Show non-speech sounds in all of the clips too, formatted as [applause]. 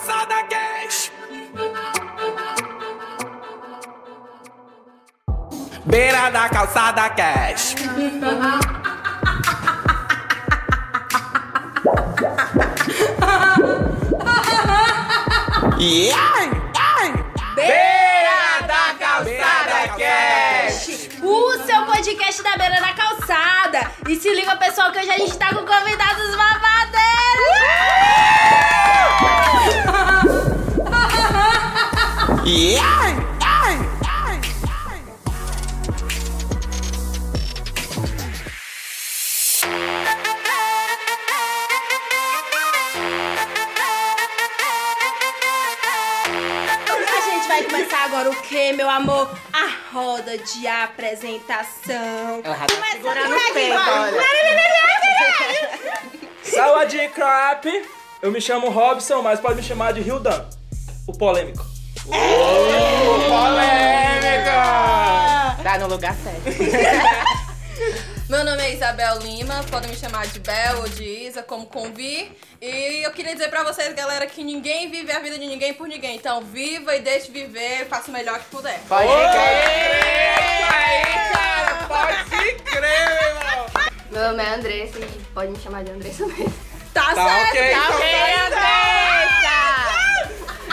calçada cash. Beira da calçada cash. Ai. Beira da Calçada Cash. O seu podcast da beira da calçada. E se liga, pessoal, que hoje a gente tá com convidados babadeiros. A gente vai começar agora o que, meu amor? A roda de apresentação. Ela tá Começa segurando por o aqui, peito, olha. Saúde, crap! Eu me chamo Robson, mas pode me chamar de Hildan, o polêmico. Tá no lugar certo. [laughs] Meu nome é Isabel Lima, podem me chamar de Bel ou de Isa, como convir. E eu queria dizer pra vocês, galera, que ninguém vive a vida de ninguém por ninguém. Então viva e deixe viver, faça o melhor que puder. Pode crer. Aí, cara, pode crer, meu irmão. Meu nome é Andressa e pode me chamar de Andressa mesmo. Tá, Tá certo, ok, tá então ok. Andressa!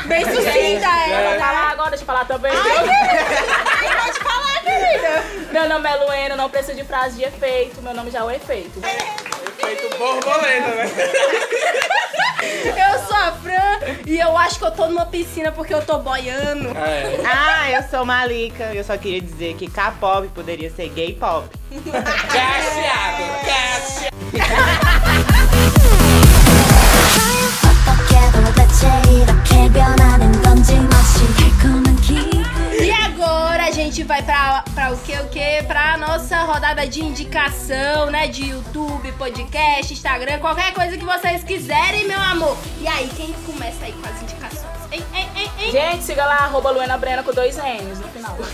Bem sucinta ela, Pode né? falar agora, deixa eu falar também. Pode falar, querida. Meu nome é Luena, não preciso de frase de efeito, meu nome já é o efeito. Efeito borboleta, né? [laughs] Eu sou a Fran e eu acho que eu tô numa piscina porque eu tô boiando. É. Ah, eu sou Malika e eu só queria dizer que K-pop poderia ser gay pop. Cacheado, cacheado. [laughs] gente vai pra, pra o que, o que? Pra nossa rodada de indicação, né? De YouTube, podcast, Instagram, qualquer coisa que vocês quiserem, meu amor. E aí, quem começa aí com as indicações? Hein, hein, hein, hein? Gente, siga lá, arroba Luena Brena com dois N's no final. [laughs]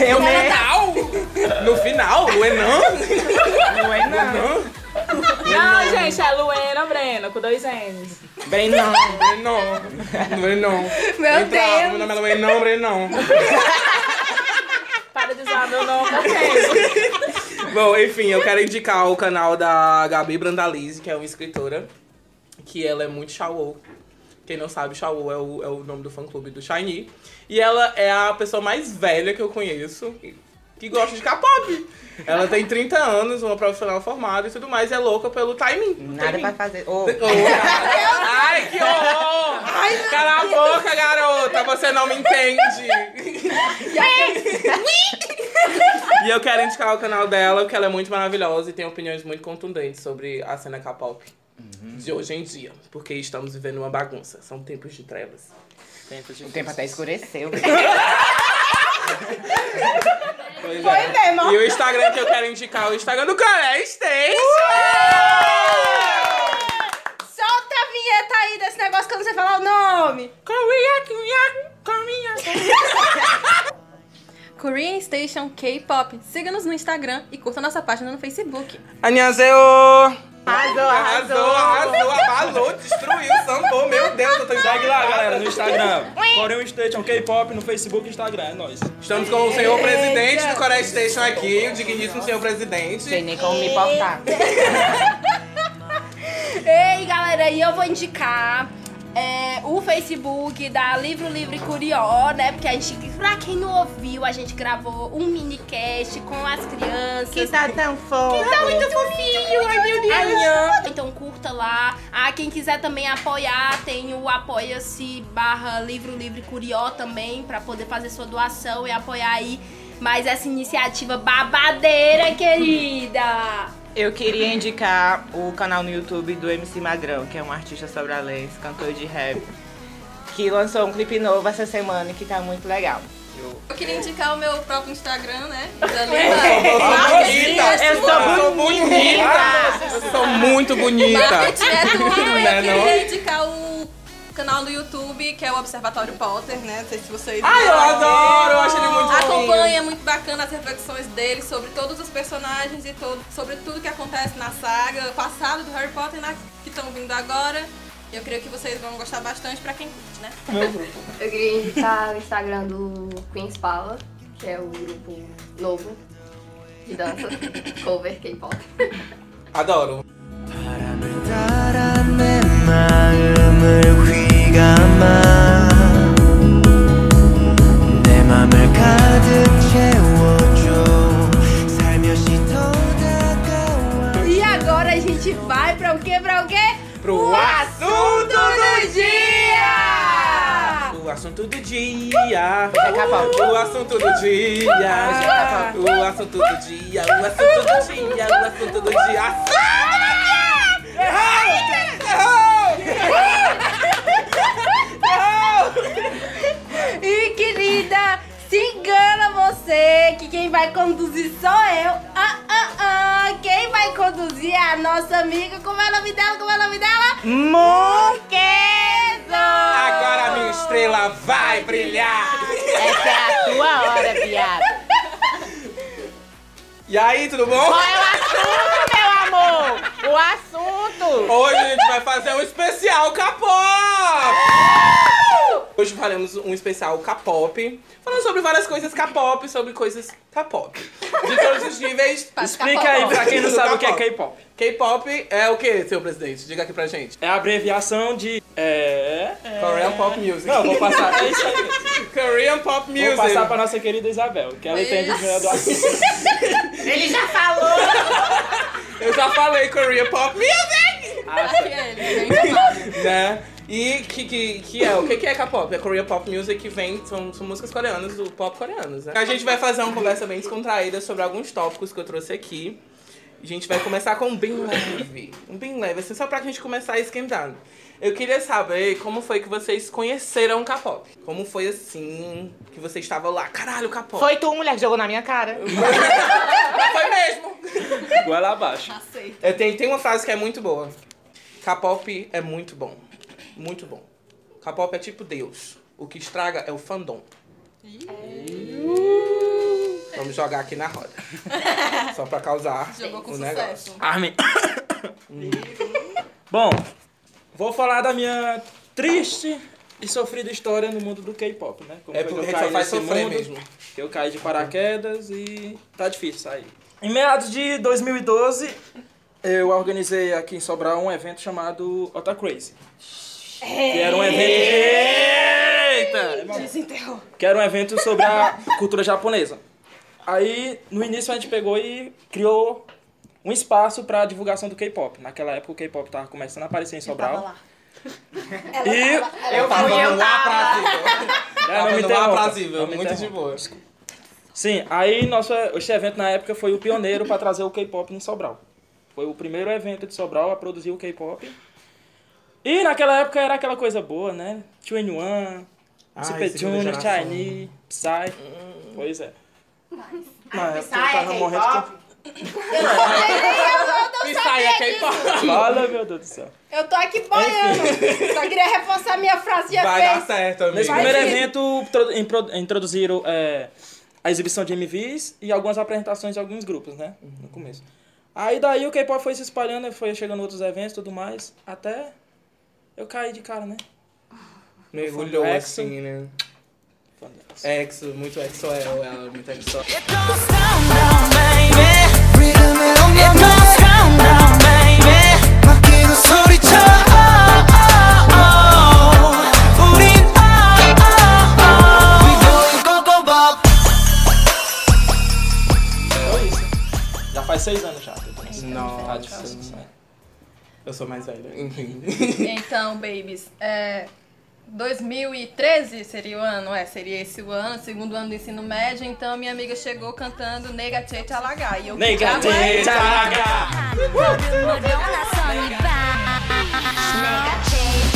Eu No final? No final? O Enan? Não é não. Gente, é Luena Brena com dois N's. Brenão. Brenon. Brenon. Meu Entra, Deus. Meu nome é Luenon, Brenon. Para de usar meu nome, tá ok? Bom, enfim, eu quero indicar o canal da Gabi Brandalize, que é uma escritora, que ela é muito Shawo. Quem não sabe, Shawo é o, é o nome do fã-clube do Shiny. E ela é a pessoa mais velha que eu conheço que gosta de K-pop. Ela tem 30 anos, uma profissional formada e tudo mais, e é louca pelo timing. Nada timing. pra fazer. Ô, [laughs] cara. Ai, que horror! Cala a boca, garota! Você não me entende! e eu quero indicar o canal dela, porque ela é muito maravilhosa e tem opiniões muito contundentes sobre a cena K-pop de hoje em dia. Porque estamos vivendo uma bagunça. São tempos de trevas. o tempo até escureceu. [laughs] Pois Foi é. mesmo. E o Instagram que eu quero indicar é o Instagram do Coreia Station! Solta a vinheta aí desse negócio que eu não sei falar o nome. Korea, Korea, Korea. [laughs] Korean Station K-Pop. Siga-nos no Instagram e curta nossa página no Facebook. Annyeonghaseyo! Arrasou, Arrasou, arrasou, abalou, destruiu, sambou. Meu Deus, eu tô Segue lá, galera, no Instagram. Korean Station K-pop no Facebook e Instagram, é nóis. Estamos com o senhor presidente do Coreia Station aqui, o digníssimo senhor presidente. Sei nem como me portar. [laughs] Ei, galera, e eu vou indicar é, o Facebook da Livro Livre Curió, né? Porque a gente, pra quem não ouviu, a gente gravou um minicast com as crianças. Que tá tão fofo. Tá muito fofinho, ai meu Deus. Então curta lá. Ah, quem quiser também apoiar, tem o apoia-se barra Livro Livre Curió também, pra poder fazer sua doação e apoiar aí mais essa iniciativa babadeira, querida. Eu queria indicar o canal no YouTube do MC Magrão, que é um artista sobralense, cantor de rap, que lançou um clipe novo essa semana e que tá muito legal. Eu queria indicar o meu próprio Instagram, né? [laughs] Da bonita, Eu sou bonita! Eu sou muito bonita! Marketing é tudo. Eu queria indicar o canal do YouTube, que é o Observatório Potter, né? Não sei se vocês. Ai, eu adoro! Eu acho ele muito Acompanha, é muito bacana as reflexões dele sobre todos os personagens e todo, sobre tudo que acontece na saga passado do Harry Potter, na, que estão vindo agora. E eu creio que vocês vão gostar bastante pra quem curte, né? Meu grupo. Eu queria indicar o Instagram do Queen's Power, que é o grupo novo de dança, [laughs] cover K-pop. Adoro. 바 람을 따라 내 마음을 휘감아 내 맘을 가득 채워줘 살며시 더 다가와 E agora a gente vai pra o quê? Pra o quê? Pro assunto do dia! O assunto do dia. K-pop. O assunto do dia. O assunto do dia. O assunto do dia. O assunto do dia. E Querida, se engana você que quem vai conduzir sou eu. Ah, ah, ah. Quem vai conduzir é a nossa amiga. Como é o nome dela? Como é o nome dela? Monquedo! Agora a minha estrela vai brilhar. Essa é a tua hora, viado. E aí, tudo bom? Qual é o assunto, meu amor? O assunto. Hoje a gente vai fazer um especial K-pop! Hoje faremos um especial K-pop, falando sobre várias coisas K-pop, sobre coisas K-pop. De todos os níveis. Explica aí pra quem não sabe o que é K-pop. K-pop é o que, seu presidente? Diga aqui pra gente. É a abreviação de. É. é... Korean Pop Music. Não, vou passar. É isso aí. Korean Pop Music. Vou passar pra nossa querida Isabel, que ela entende melhor do assunto. Ele já falou. Eu já falei Korean Pop Music! Aqui é ele, [laughs] né? E que, que, que é, o que, que é K-pop? É Korean Pop Music que vem, são, são músicas coreanas, do pop coreanos, né? A gente vai fazer uma conversa bem descontraída sobre alguns tópicos que eu trouxe aqui. A gente vai começar com um bem leve, um bem leve, assim, só pra gente começar esquentando. Eu queria saber como foi que vocês conheceram o K-pop. Como foi assim, que vocês estavam lá, caralho, K-pop. Foi tu, mulher, que jogou na minha cara. [laughs] foi mesmo. Goela abaixo. Aceita. É, tem, tem uma frase que é muito boa. K-pop é muito bom. Muito bom. K-pop é tipo Deus. O que estraga é o fandom. Vamos jogar aqui na roda. [laughs] Só pra causar Jogou com o sucesso. negócio. Armin. Bom, vou falar da minha triste e sofrida história no mundo do K-pop, né? Como É foi que porque eu só caí faz nesse sofrer mundo, mesmo. que Eu caí de paraquedas e tá difícil sair. Em meados de 2012, eu organizei aqui em Sobral um evento chamado Ota Crazy. Que era um evento. Eita! Que era um evento sobre a cultura japonesa. Aí, no início, a gente pegou e criou um espaço para divulgação do K-pop. Naquela época, o K-pop tava começando a aparecer em Sobral. E Eu tava no aprazível. É, Tava não me no interrompa. Não me Muito de interrompa. boa. Sim, aí nosso, esse evento na época foi o pioneiro para trazer o K-pop em Sobral. Foi o primeiro evento de Sobral a produzir o K-pop. E naquela época era aquela coisa boa, né? 21, Ai, Super segunda Junior, geração. Hum. Chinese, Psy. Pois é. Na época eu Psy tava é morrendo K-pop? E sai a K-pop. de... Fala, meu Deus do céu. Eu tô aqui boiando. Só queria reforçar minha frase de Vai dar certo, amigo. Nesse Vai primeiro evento, introduziram é, a exibição de MVs e algumas apresentações de alguns grupos, né? No começo. Aí daí o K-pop foi se espalhando, foi chegando outros eventos e tudo mais, até eu caí de cara, né? Mergulhou assim, né? Exo, muito exo é ela, muito exo. Já faz seis anos já. Tá Nossa. Tá difícil. Eu sou mais velha. Então, babies, é, 2013 seria o ano? É, seria esse o ano, segundo ano do ensino médio. Então, minha amiga chegou cantando Nega Tete Alagá. E eu Nega Tete Alagá. 내가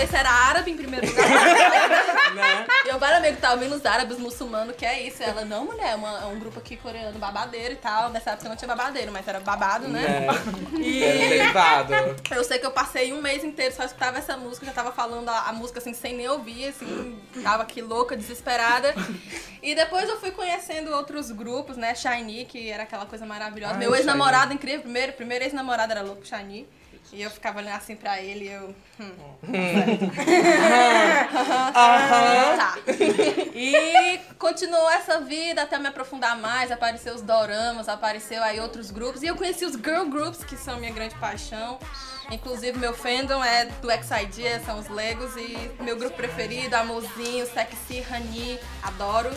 perguntei se era árabe em primeiro lugar. [laughs] né? E eu, que estavam vindo os árabes, muçulmanos, que é isso. Ela, não, mulher, é, uma- é um grupo aqui coreano, babadeiro e tal. Nessa época não tinha babadeiro, mas era babado, né? É, E [laughs] era derivado. eu sei que eu passei um mês inteiro só escutava essa música, já tava falando a, a música assim, sem nem ouvir, assim, tava aqui louca, desesperada. E depois eu fui conhecendo outros grupos, né? Shiny, que era aquela coisa maravilhosa. Ai, Meu ex-namorado incrível, primeiro, primeiro ex-namorado era louco Shiny. E eu ficava olhando assim pra ele e eu. Hum. [laughs] Tá. E continuou essa vida até me aprofundar mais, apareceu os doramas, apareceu aí outros grupos. E eu conheci os girl groups, que são minha grande paixão. Inclusive, meu fandom é do XID, são os Legos. E meu grupo preferido, Amorzinho, Sexy, Honey, adoro.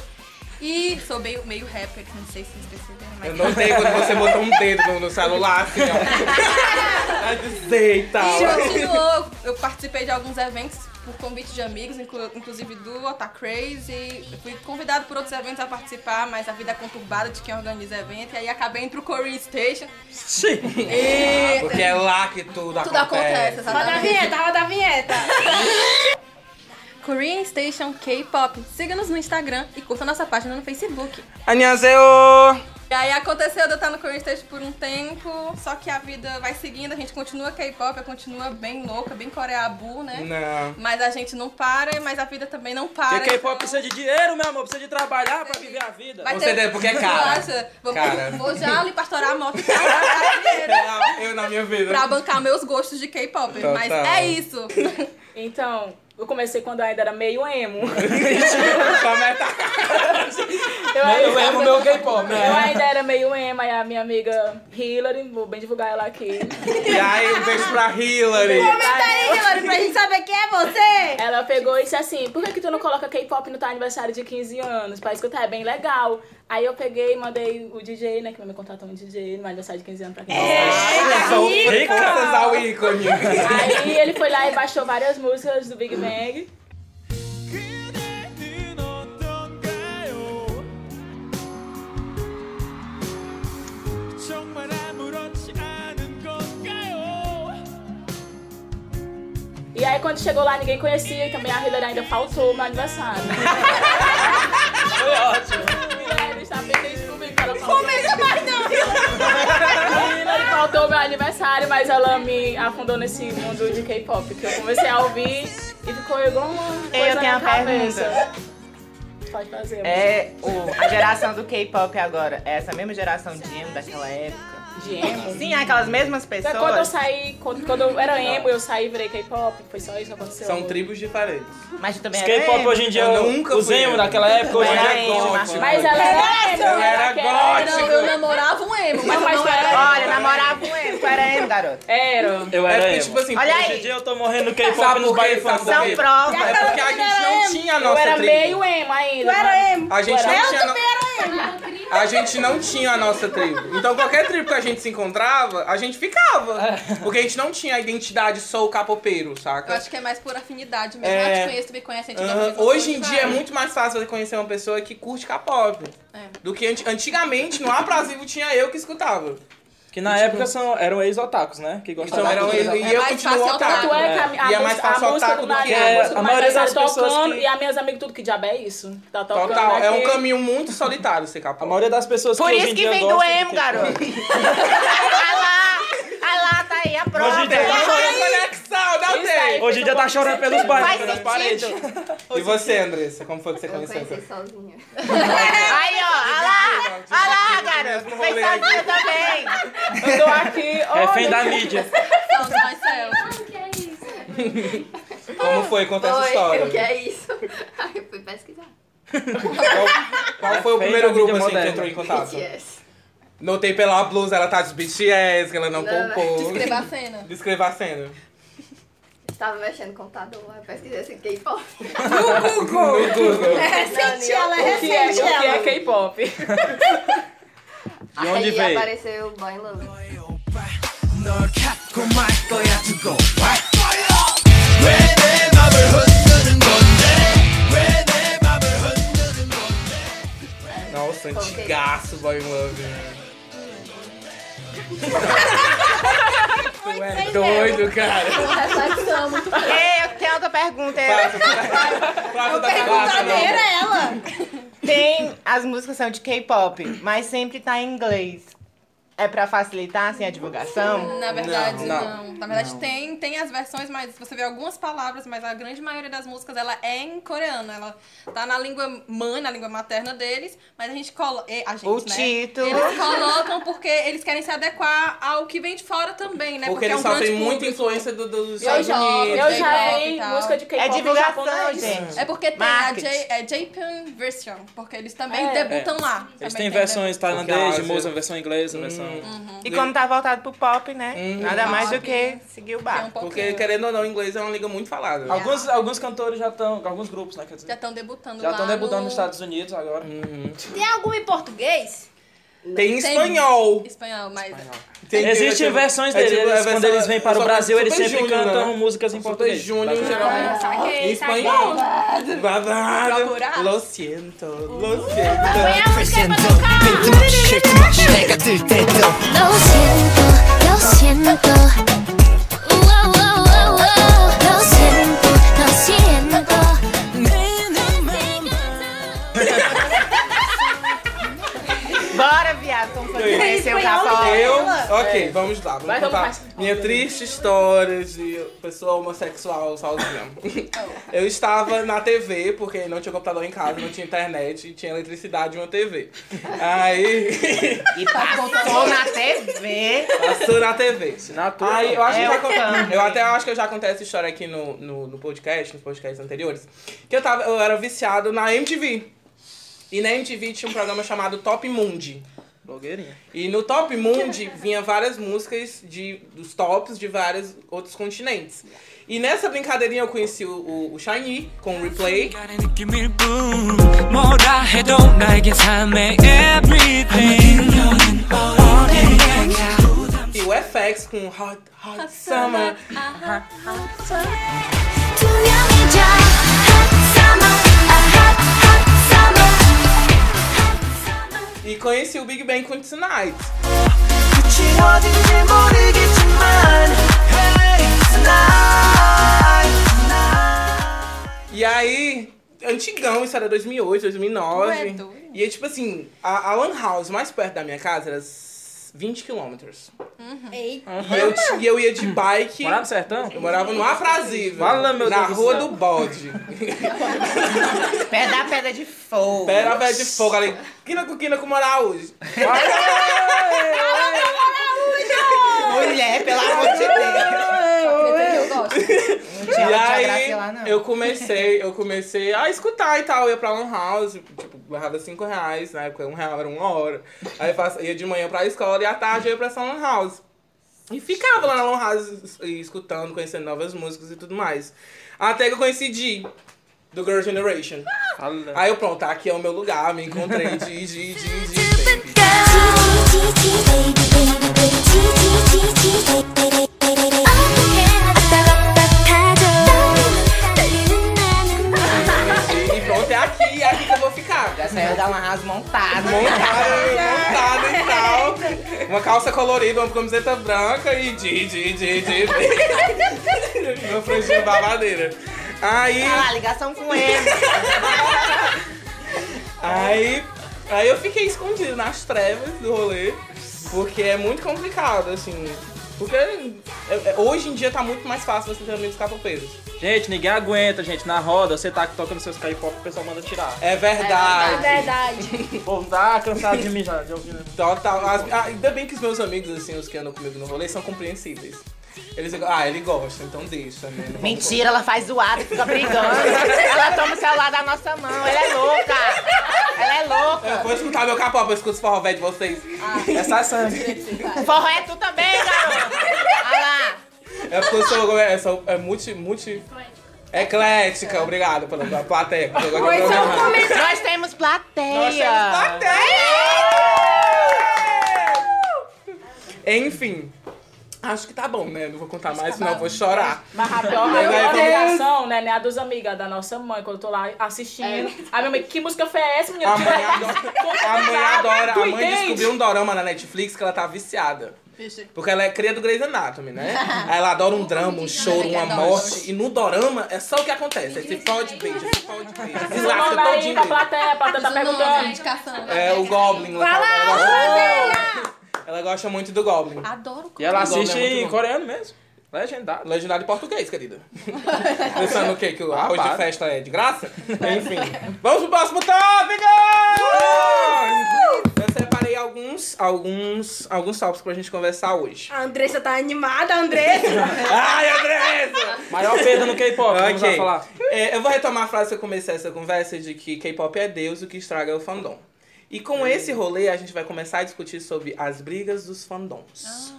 E sou meio, meio rapper, não sei se vocês perceberam, mas... Eu notei quando você botou um dedo no, no celular, assim, ó. [laughs] Dizer e tal. E continuou, eu participei de alguns eventos por convite de amigos, inclu- inclusive do Ota Craze, e eu fui convidado por outros eventos a participar, mas a vida é conturbada de quem organiza evento, e aí acabei entre o Korean Station. Sim. E Porque é lá que tudo, tudo acontece, Roda a vinheta, roda a vinheta. [laughs] Korean Station K-Pop. Siga-nos no Instagram e curta nossa página no Facebook. Annyeonghaseyo! E aí aconteceu de eu estar no Korean Station por um tempo, só que a vida vai seguindo, a gente continua K-pop, continua bem louca, bem coreabu, né? Não. Mas a gente não para, mas a vida também não para. Porque K-pop então- precisa de dinheiro, meu amor. Precisa de trabalhar pra viver a vida. Vai Você ter- deve, porque é cara. acha? Vou, Cara. vou já ali pastorar a moto [laughs] e ganhar dinheiro Eu na minha vida. pra bancar meus gostos de K-pop. Total. Mas é isso. [laughs] Então, eu comecei quando eu ainda era meio emo. [laughs] Eu, Eu amo meu K-pop, Eu né? ainda era meio emo, aí a minha amiga Hillary, vou bem divulgar ela aqui. E aí, um beijo pra Hillary. Aí, Hilary, pra gente saber quem é você. Ela pegou e disse assim, por que, que tu não coloca K-pop no teu aniversário de 15 anos? Pra escutar, é bem legal. Aí eu peguei e mandei o DJ, né? Que meu me contratou um DJ no aniversário é de 15 anos pra quem é, não Aí ele foi lá e baixou várias músicas do Big Bang. E aí quando chegou lá ninguém conhecia, e também a Hillary ainda faltou no aniversário. foi ótimo. Pendente comigo que ela faltou. Comenta mais não, Hillary faltou meu aniversário, mas ela me afundou nesse mundo de K-pop, que eu comecei a ouvir e ficou igual uma coisa Eu tenho na cabeça. Pode fazer. É o, a geração do K-pop agora. É essa mesma geração de emo daquela época. De emo. Sim, aquelas mesmas Quando eu pessoas. saí, quando, quando eu era emo, eu saí e virei K-pop. Foi só isso que aconteceu. São tribos diferentes. Mas também Os era K-pop emo. hoje em dia, Eu o- nunca os fui emo emo. daquela época, hoje em Era dia é emo. Mas ela era emo. Eu era ela gótico. Não, eu namorava um emo, mas Não, mas eu não era- era. Olha, namorava um emo. Tu era emo, garoto. Era. Eu É era porque, emo. tipo assim, Hoje em dia eu tô morrendo no K-pop nos Sabe funk. São provas. é porque a gente não tinha a Eu nossa era tribo. meio emo ainda. Tu era emo. A gente Eu não era- tinha. no- A gente não tinha a nossa tribo. Então qualquer tribo que a gente se encontrava, a gente ficava. Porque a gente não tinha a identidade sou capopeiro, Eu saca? acho que é mais por afinidade mesmo. É. Eu te conheço, tu me conhece, a gente Hoje em dia é diferentes. muito mais fácil você conhecer uma pessoa que curte K-pop. É. Do que anti- antigamente, no Abrasivo tinha eu que escutava. Que na época são, eram ex-otakus, né? Que gostavam Então de era tudo. e É eu mais continuo fácil otaku. Tanto é que a, a, E é mais fácil a música otaku do que a é- a maioria das pessoas tocando que- e as minhas amigas tudo que diabo é isso? Tá tocando Total, é um aqui. caminho muito solitário ser A K-pop. maioria das pessoas Por que hoje isso que vem do emo, garoto. [laughs] Ah lá, ah lá, tá aí a prova. Hoje em dia tá chorando, conexão, dá Isso aí. hoje em dia tá chorando pelos Faz bailes, pelas paredes. sentido. E você, Andressa, como foi que você Eu conheceu? conheci sozinha. [laughs] Aí, ó, ah lá, ah lá, garoto. Fez aqui. sozinho também. Eu tô aqui, Refém olha, da mídia. São myself. que é isso? Como foi? Conta essa Oi, história. o que é isso? Aí eu fui pesquisar. Qual, qual foi o Refém primeiro grupo assim, que moderna. entrou em contato? BTS. Notei pela blusa, ela tá de BTS, que ela não Não, poupou. Descreva a cena. [laughs] Descreva a cena. Tava mexendo no computador, aí eu pesquisei assim, K-pop. No Google. [laughs] É recente, ela é o que é, recente, o que é ela. K-pop? [laughs] De onde aí veio? apareceu Boy in Love. 널 갖고 말 거야 두고 말 거야 왜내 맘을 흔드는 건데 왜 내 맘을 흔드는 건데 Nossa, antigaço Boy in Love. né? Tu é doido, cara. Reflexão muito Ei, eu tenho outra pergunta é... Próxima da Perguntadeira é ela. Tem... As músicas são de K-pop, mas sempre tá em inglês. É pra facilitar, assim, a divulgação? Na verdade, Não, não. não. Na verdade, tem, tem as versões, mas você vê algumas palavras, mas a grande maioria das músicas ela é em coreano. Ela tá na língua mãe, na língua materna deles, mas a gente coloca. A gente, O né? título. Eles colocam porque eles querem se adequar ao que vem de fora também, né? Porque é eles um só grande têm muita público. influência do- dos Estados Unidos. Eu já tal. música de K-pop É divulgação, gente. É porque tem a Marketing. J, é Japan version, porque eles também É. debutam lá. Eles têm versões Porque a tailandês, de Ásia- música, versão inglesa, versão... E como tá voltado pro pop, né? Uhum. Nada mais do que seguir o Tem um barco. Porque, querendo ou não, o inglês é uma língua muito falada. Alguns, alguns cantores já estão, alguns grupos, né, quer dizer, Já estão debutando já estão debutando no nos Estados Unidos agora. Tem alguma em português? Tem espanhol. espanhol, mas tem Existem né, tipo, versões é dele. Tipo, é, tipo, quando eles vêm para o Brasil, eles sempre junior, cantam né? músicas em Super português. Júnior, geralmente. Em espanhol. Babado. Lo siento, lo siento. Lo siento, lo siento. Ok, vamos lá. Vamos Vai, vamos contar mais. minha triste história de pessoa homossexual sozinha. [laughs] Eu estava na TV, porque não tinha computador em casa, não tinha internet, e tinha eletricidade e uma TV. Aí, [laughs] E passou na TV. passou na TV. Assinatura. Aí, eu acho É que já o con- Kang. eu até acho que eu já contei essa história aqui no, no, no podcast, nos podcasts anteriores. Que eu, tava, eu era viciado na MTV. E na MTV tinha um programa chamado Top Mundi. Blogueirinha. E no Top Mundi [laughs] vinha várias músicas de, dos tops de vários outros continentes. E nessa brincadeirinha eu conheci o, o, o Shiny com o Replay. E o FX com Hot, Hot, Hot Summer. summer. Uh -huh. Hot Summer. E conheci o Big Bang com Tonight. E aí, antigão, isso era 2008, 2009. E é tipo assim, a, a Lan House mais perto da minha casa era 20 quilômetros. Eita. E eu, e eu ia de bike. Morar no sertão? Eu morava no Afrazível. Fala, meu na Deus do Rua céu. do Bode. Pé da pedra de fogo. Pera, velho de fogo ali. Quina com quina com moral hoje. Mulher, pelo amor de Deus. Gosto. Não E tinha de aí, lá, não. eu comecei, eu comecei a escutar e tal. Eu ia pra Lan House, tipo, levava 5 reais, na época um real era uma hora. Aí eu faço- ia de manhã pra escola e à tarde eu ia pra essa Lan House. E ficava lá na Lan House es- e escutando, conhecendo novas músicas e tudo mais. Até que eu conheci G, do Girl Generation. Fala. Aí eu, pronto, tá aqui é o meu lugar, me encontrei, G, G, G, G, baby. Ficar. Já saiu da uma house montada. montada, montada e tal. Uma calça colorida, uma camiseta branca e de, de, de, de. [laughs] Meu franjinho babadeira. Aí, Ah, ligação com ele. aí, aí eu fiquei escondido nas trevas do rolê, porque é muito complicado, assim. Porque é- é- hoje em dia tá muito mais fácil você ter amigos capopeiros. Gente, ninguém aguenta, gente. Na roda, você tá tocando seus K-pop, o pessoal manda tirar. É verdade. É verdade. O povo tá cansado de mim já, de ouvir. né? Total. Ah, ainda bem que os meus amigos, assim, os que andam comigo no rolê, são compreensíveis. Eles ah, ele gosta, então deixa, né? Não Mentira, ela faz zoada e fica brigando. [laughs] ela toma o celular da nossa mão. Ela é louca. Ela é Eu louca. vou escutar meu capó, eu escuto os forró velho de vocês. É sai sangue. Forró é tu também, garota. Olha lá. É porque eu sou, é, sou- é multi, multi... Eclética, obrigado pela pela plateia. eu. Nós temos plateia. Nós temos plateia! Enfim, acho que tá bom, né? Não vou contar mais, senão eu vou chorar. Mas a pior, a pior reação, né, né, a dos amigas da nossa mãe, quando eu tô lá assistindo. A minha mãe, que música foi essa, menina? A mãe adora, [laughs] a mãe, adora, a mãe descobriu um dorama na Netflix que ela tá viciada. Porque ela é cria do Grey's Anatomy, né? [laughs] Aí ela adora um drama, um choro, uma morte. E no dorama é só o que acontece. Você pode ver, você pode ver. Você Diz o lasca nome aí todinho pra dele. plateia, a plateia tá perguntando. É o Goblin. Ela, Fala, ela, gosta, muito do Goblin. Adoro E ela Goblin é assiste muito em coreano mesmo. Legendado. Legendário em português, querida. [laughs] Pensando o quê? Que o arroz de festa é de graça? [laughs] Enfim. Vamos pro próximo tópico! Eu separei alguns, alguns, alguns tópicos pra gente conversar hoje. A Andressa tá animada, a Andressa. [laughs] Ai, Andressa! Maior perda no K-pop, vamos lá Ok. falar. É, eu vou retomar a frase que eu comecei essa conversa de que K-pop é Deus, o que estraga é o fandom. E com esse rolê, a gente vai começar a discutir sobre as brigas dos fandoms.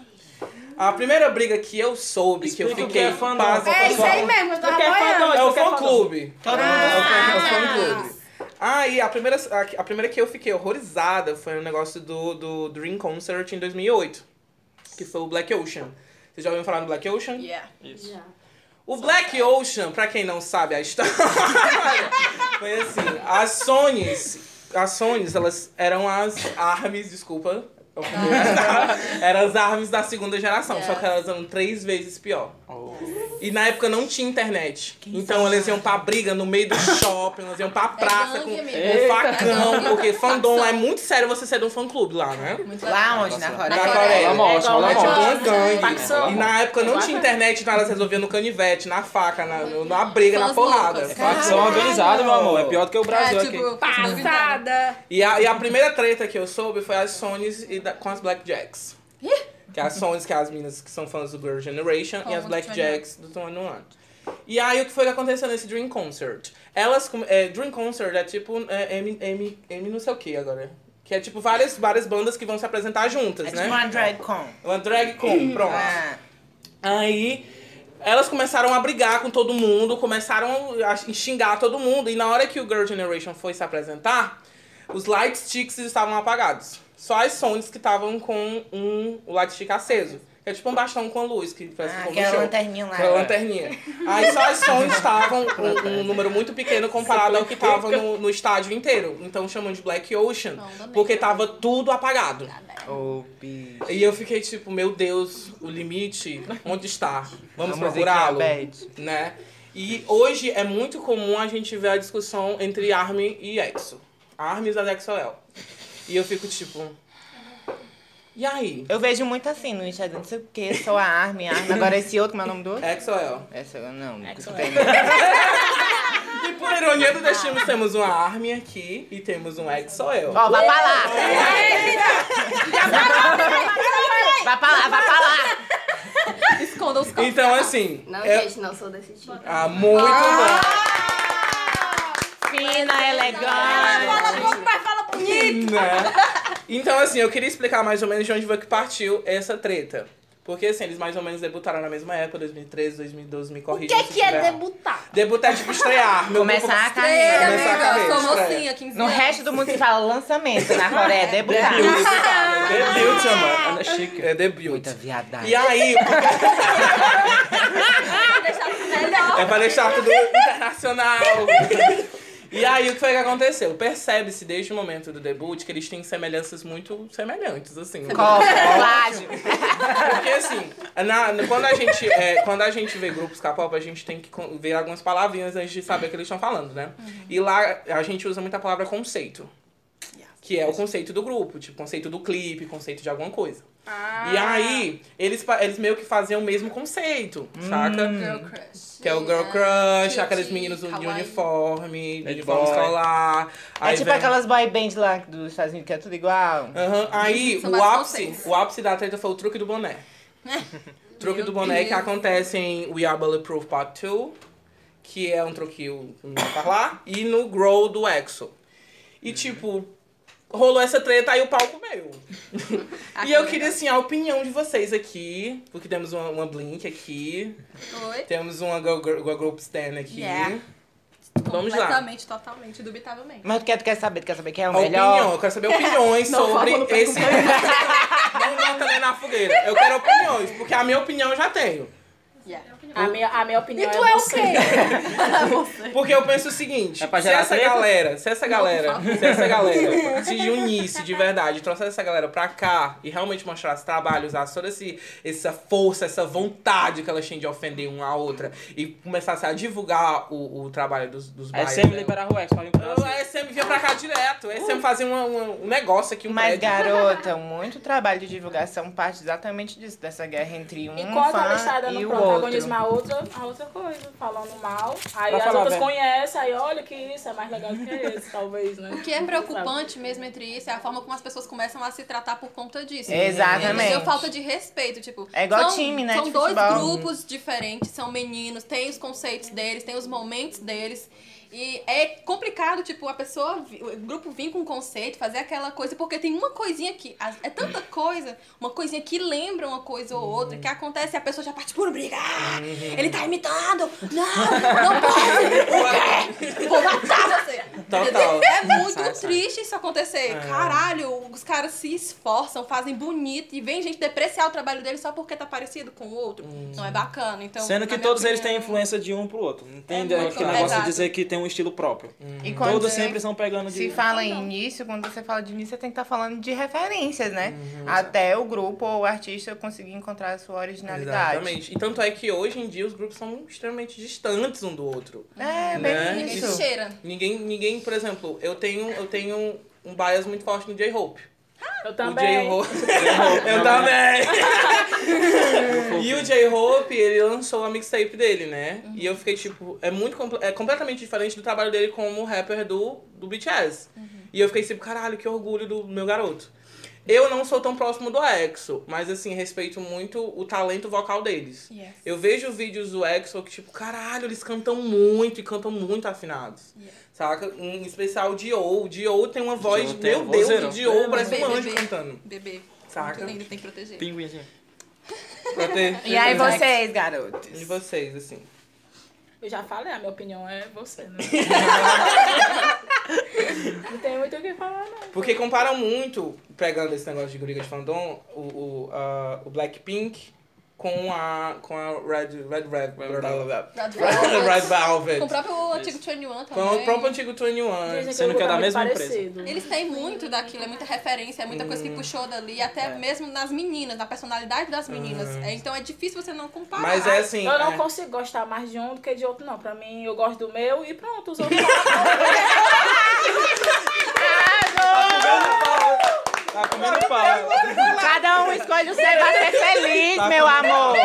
A primeira briga que eu soube, que eu Explica o fiquei que é fandom. pasmo, É isso aí mesmo, eu tava Porque é. É o é fã clube. Todo É mundo o fã- é o Ah. fã clube. Aí, a primeira, a, a primeira que eu fiquei horrorizada foi o negócio do, do Dream Concert em 2008. Que foi o Black Ocean. Vocês já ouviram falar do Black Ocean? Yeah. Já. O Black Ocean, pra quem não sabe a história, [laughs] foi assim, as Sonys, Sonys, elas eram as armas, desculpa, eram as armas da segunda geração, só que elas eram três vezes pior. E na época não tinha internet. então elas iam pra briga no meio do shopping, elas iam pra praça gangue, com, com facão, Eita. porque fandom é muito sério você ser de um fã clube lá, né? Muito Lá legal. onde? Na Na Coreia? Coreia. É igual rola É tipo uma gangue. E na época não tinha internet, então elas resolviam no canivete, na faca, na, na briga, na porrada. Facção organizada, meu amor. É pior do que o Brasil É, aqui. tipo, Passada. E a, e a primeira treta que eu soube foi as Sonys e da- com as Blackjacks. Que é as Sonys, que é as meninas que são fãs do Girl Generation, e as Blackjacks do Tony One. E aí, o que foi que aconteceu nesse Dream Concert? Elas, é, Dream Concert é tipo é, M, M, M não sei o que agora. Que é tipo várias, várias bandas que vão se apresentar juntas, É né? tipo uma drag con. Uma drag con, pronto. Ah, Aí elas começaram a brigar com todo mundo, começaram a xingar todo mundo. E na hora que o Girl Generation foi se apresentar, os light sticks estavam apagados. Só as Sonys que estavam com um, o stick aceso. Que é tipo um bastão com luz, que parece ah, que aquela lanterninha lá. Aquela lanterninha. Aí só as Sonys estavam [laughs] um, um número muito pequeno comparado ao que tava no, no estádio inteiro. Então chamam de Black Ocean, porque tava tudo apagado. Bicho. E eu fiquei tipo, meu Deus, o limite, onde está? Vamos A musiquinha procurá-lo, bad. né? E hoje é muito comum a gente ver a discussão entre ARMY e EXO. ARMYs da EXO-L. E eu fico tipo... E aí? Eu vejo muito assim no Instagram, não sei o que, sou a Armin, Armin. Agora esse outro, como é o nome do outro? EXO-L. Essa eu não, não Exo escutei. E por ironia do destino, temos uma ARMY aqui e temos um EXO-L. Ó, vai pra lá. Vai pra lá, vai pra lá. Esconda os copos. Então, assim... Não, é- gente, não sou desse tipo. Ah, muito bom. Fina, elegante. Vai falar bonito. né? Então, assim, eu queria explicar mais ou menos de onde foi que partiu essa treta. Porque, assim, eles mais ou menos debutaram na mesma época, 2013, 2012, me O corrija que, se que é debutar? Debutar é tipo estrear. Meu Começar a carreira. Começar a carreira, eu sou mocinha, 15 No resto do mundo se fala lançamento, na Coreia é debutar. Debut, chama. Ana Chica. É debut. Muita viadagem. E aí... [laughs] é pra deixar tudo internacional. E aí, o que foi que aconteceu? Percebe-se desde o momento do debut que eles têm semelhanças muito semelhantes, assim. Copo, plágio. Porque assim, na- quando, a gente, é, quando a gente vê grupos K-pop, a gente tem que ver algumas palavrinhas antes de saber o que eles estão falando, né? E lá a gente usa muita palavra conceito. Que é o conceito do grupo, tipo, conceito do clipe, conceito de alguma coisa. E aí, eles, eles meio que faziam o mesmo conceito, saca? Girl Crush. Que é o Girl Crush, aqueles meninos de kawaii. uniforme, de uniforme escolar. É Aí tipo vem- aquelas boy bands lá dos Estados Unidos que é tudo igual. Aham, Aí, São o ápice, o ápice da treta foi o truque do boné. [laughs] truque Meu do boné que Deus. acontece em We Are Bulletproof Part 2, que é um truque que não vou falar, e no Grow do EXO. E tipo, rolou essa treta, aí o pau comeu. [laughs] e eu queria, assim, a opinião de vocês aqui, porque temos uma, uma Blink aqui, Oi? temos uma Group Stan aqui. Yeah. Vamos lá. Completamente, totalmente, dubitavelmente. Mas tu quer, tu quer saber, tu quer saber quem é o A melhor? opinião, eu quero saber opiniões [laughs] sobre esse. [laughs] não bota nem na fogueira. Eu quero opiniões, porque a minha opinião eu já tenho. Yeah. A minha, a minha opinião E tu é é o quê? [laughs] Porque eu penso o seguinte, É se essa treta? galera, se essa galera, se essa galera [laughs] se unisse de verdade, trouxesse essa galera pra cá e realmente mostrasse trabalho, usasse toda esse, essa força, essa vontade que elas tinham de ofender uma a outra e começasse a divulgar o, o trabalho dos, dos É bairros, sempre né? liberar o A SM vinha pra cá direto, a SM fazia uma- uma- um negócio aqui, um Mas, prédio. garota, muito trabalho de divulgação parte exatamente disso, dessa guerra entre um Enquanto fã ela está e dando o protagonismo outro. a outra, a outra coisa, falando mal. Aí Pra as outras conhecem, aí olha que isso é mais legal do que [laughs] esse, talvez, né? O que é preocupante mesmo entre isso é a forma como as pessoas começam a se tratar por conta disso. Exatamente. Entendeu? falta de respeito, tipo. É igual são, time, né, São de dois futebol. grupos diferentes, são meninos, tem os conceitos deles, tem os momentos deles. E é complicado, tipo, a pessoa, o grupo vir com um conceito, fazer aquela coisa, porque tem uma coisinha que. É tanta coisa, uma coisinha que lembra uma coisa ou outra, que acontece e a pessoa já parte por briga. Ah, Ele tá imitando! Não, não pode! Vou matar você! Total. É muito Sai, sai. triste isso acontecer. Caralho, os caras se esforçam, fazem bonito e vem gente depreciar o trabalho deles só porque tá parecido com o outro. Não é bacana. Então, Sendo que todos eles têm opinião, influência de um pro outro. Não tem É muito aquele negócio de dizer que tem um estilo próprio. E quando Todos você- sempre estão pegando de. Se fala em início, quando você fala de início, você tem que estar falando de referências, né? Até o grupo ou o artista conseguir encontrar a sua originalidade. Exatamente. E tanto é que hoje em dia os grupos são extremamente distantes um do outro. É, bem Né? Ninguém isso. se cheira. Ninguém, ninguém, por exemplo, eu tenho, eu tenho um bias muito forte no J-Hope. Eu O também. J-Hope. [laughs] eu também. [laughs] e o J-Hope, ele lançou a mixtape dele, né? E eu fiquei tipo, é muito é completamente diferente do trabalho dele como rapper do, do BTS. E eu fiquei tipo, caralho, que orgulho do meu garoto. Eu não sou tão próximo do EXO, mas assim, respeito muito o talento vocal deles. Yes. Eu vejo vídeos do EXO que, tipo, caralho, eles cantam muito e cantam muito afinados. Saca? Um especial o Dio. O Dio tem uma voz, tem meu um Deus, vozeirão. o Dio parece um anjo bebê. cantando. Bebê. Saca? Muito lindo, tem que proteger. Pinguinzinho. Pra ter- [laughs] E aí vocês, garotos? De vocês, assim. Eu já falei, a minha opinião é você, né? [laughs] não tem muito o que falar, não. Porque comparam muito, pegando esse negócio de guriga de fandom, o, o, a- o Blackpink com a, com a Red, Red, Red, Red, [laughs] Red Velvet. Com o próprio antigo 21 também. Com o próprio antigo 21. Dizem Sendo que é da grupo mesma empresa. parecido. Eles têm muito daquilo, é muita referência, é muita coisa que puxou dali, até mesmo nas meninas, na personalidade das meninas. É, então é difícil você não comparar. Mas é assim. Eu não é- consigo gostar mais de um do que de outro, não. Pra mim, eu gosto do meu e pronto, os outros [laughs] [laughs] Tá comendo pau. Cada um escolhe o seu pra ser feliz, meu amor.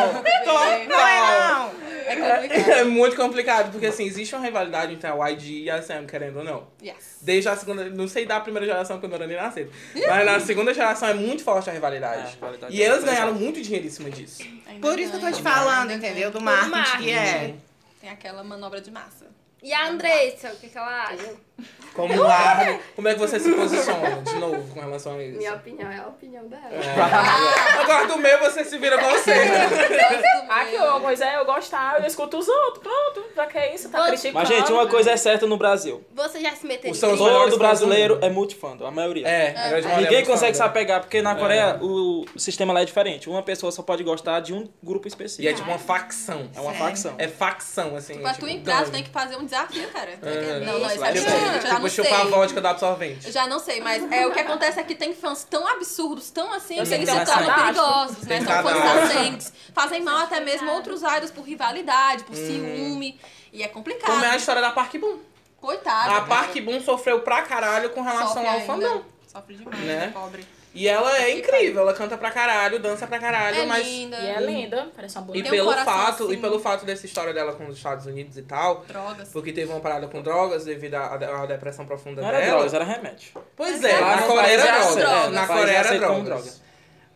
Não é não. É complicado. É muito complicado, porque assim, existe uma rivalidade entre a YG e a Sam, querendo ou não. Yes. Desde a segunda, não sei da primeira geração, porque eu não era nem nascido. Mas na segunda geração é muito forte a rivalidade. É, a rivalidade e é eles ganharam muito dinheiro em cima disso. Ainda Por isso que eu tô te falando, entendeu? Do ganha. marketing que é. Tem aquela manobra de massa. E a Andressa, o que, que ela acha? Como a, como é que você se posiciona de novo com relação a isso? Minha opinião é a opinião dela. É. Agora do meu você se vira com você. Aqui, uma coisa é eu gostar, eu escuto os outros. Pronto, pra que isso? Tá Mas, criticando. Mas, gente, uma coisa é certa no Brasil. Você já se meteu melhores Todo brasileiro é multifando, a maioria. É, a grande maioria Ninguém é consegue se apegar, porque na Coreia o sistema lá é diferente. Uma pessoa só pode gostar de um grupo E específico. é tipo uma facção. É uma facção. É facção, assim. Pra tipo, tu entrar, tu tem que fazer um desafio, cara. É. Não, não, isso é Absurdo, eu já Tipo não chupar a sei. vodka do absorvente. Eu já não sei, mas é, o que acontece é que tem fãs tão absurdos, tão assim, que eles se tornam perigosos, né? São fãs ausentes. Fazem mal até mesmo outros idols por rivalidade, por ciúme. E é complicado. Como é a história da Park Boom. Coitada. A Park Boom sofreu pra caralho com relação Sofre ao fandom. Sofre demais, Né? né? Pobre. E ela é incrível, ela canta pra caralho, dança pra caralho, É mas. linda. E é linda, parece uma E bonita. Tem um pelo, coração fato, assim. e pelo fato dessa história dela com os Estados Unidos e tal, Drogas. porque teve uma parada com drogas devido à, à depressão profunda Não era dela. drogas, era remédio. Pois Mas é, é, na no Coreia país era é drogas. drogas. Na Coreia é era drogas. droga.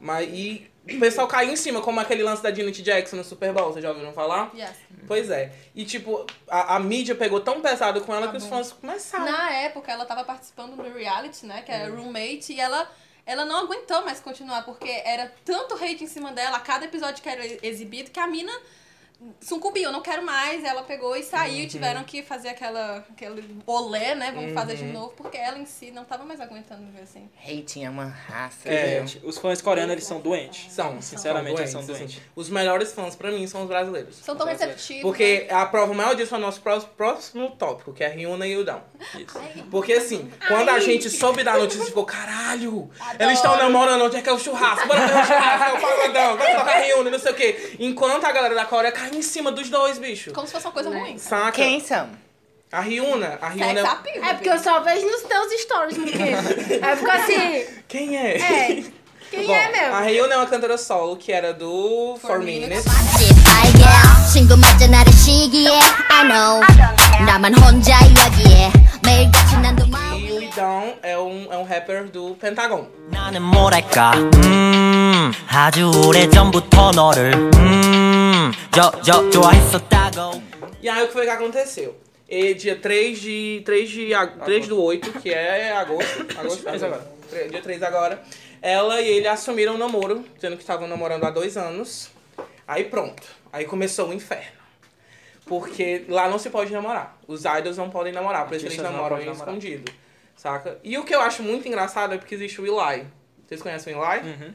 Mas e o pessoal caiu em cima, como aquele lance da Janet Jackson no Super Bowl, vocês já ouviram falar? Yes. Pois é. E tipo, a, a mídia pegou tão pesado com ela Tá que os bom. fãs começaram. Na época, ela tava participando do reality, né? Que era Roommate, e ela, ela não aguentou mais continuar, porque era tanto hate em cima dela, a cada episódio que era exibido, que a mina sucumbiu, eu não quero mais. Ela pegou e saiu e tiveram que fazer aquela, aquele olé, né? Vamos fazer de novo, porque ela em si não tava mais aguentando viver assim. Hating é uma raça. É, gente, os fãs coreanos, eles são doentes. São, Sinceramente, eles são doentes, doentes. assim. Os melhores fãs pra mim são os brasileiros. São tão receptivos. Porque a prova maior disso é o nosso pró- próximo tópico, que é Ryuna e Udão. Isso. Porque assim, quando a gente soube da notícia, ficou, caralho, eles estão namorando, onde é que é o churrasco? Bora ver o churrasco, é o pagodão, vai tocar Ryuna, não sei o quê. Enquanto a galera da Coreia caiu em cima dos dois, bicho. Como se fosse uma coisa ruim. Saca? Quem são? A Ryuna, a Ryuna... Sex appeal. É porque eu só vejo nos teus stories, Miquel. Aí fica assim, Quem é? é. Quem Bom, é mesmo? a Ryuna é uma cantora solo que era do Four 4 Minutes. 알 게 친구 맞아 나를 시기에 I know 나만 혼자 여기에 매일같이 난도 마음 E o Idão é um, é um rapper do Pentagon. 나는 뭐랄까 음 아주 오래전부터 너를 음저저 좋아했었다고 E aí o que foi que aconteceu? E dia 3 de. 3 de. ag- 3 do 8, que é agosto. [coughs] Agosto mês agora. Tre- Dia 3 agora. Ela e ele assumiram o namoro, dizendo que estavam namorando há dois anos. Aí pronto. Aí começou o inferno. Porque lá não se pode namorar. Os idols não podem namorar, por isso eles Artistas não namoram podem namorar. escondido. Saca? E o que eu acho muito engraçado é porque existe o Eli. Vocês conhecem o Eli? Uhum.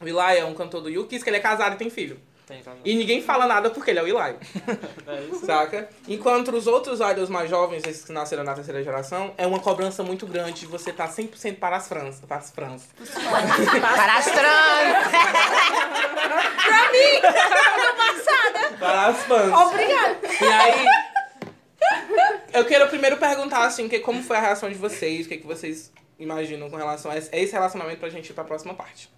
O Eli é um cantor do Yukis que ele é casado e tem filho. Tem, tá, E ninguém fala nada porque ele é o Eli. [laughs] É isso. Saca? Enquanto os outros idols mais jovens, esses que nasceram na terceira geração, é uma cobrança muito grande de você estar 100% para as Franças. Para as Franças. Para as trans! [laughs] Para as fãs. Obrigada. E aí. Eu quero primeiro perguntar, assim, que, como foi a reação de vocês, o que, que vocês imaginam com relação a esse relacionamento pra gente ir pra próxima parte.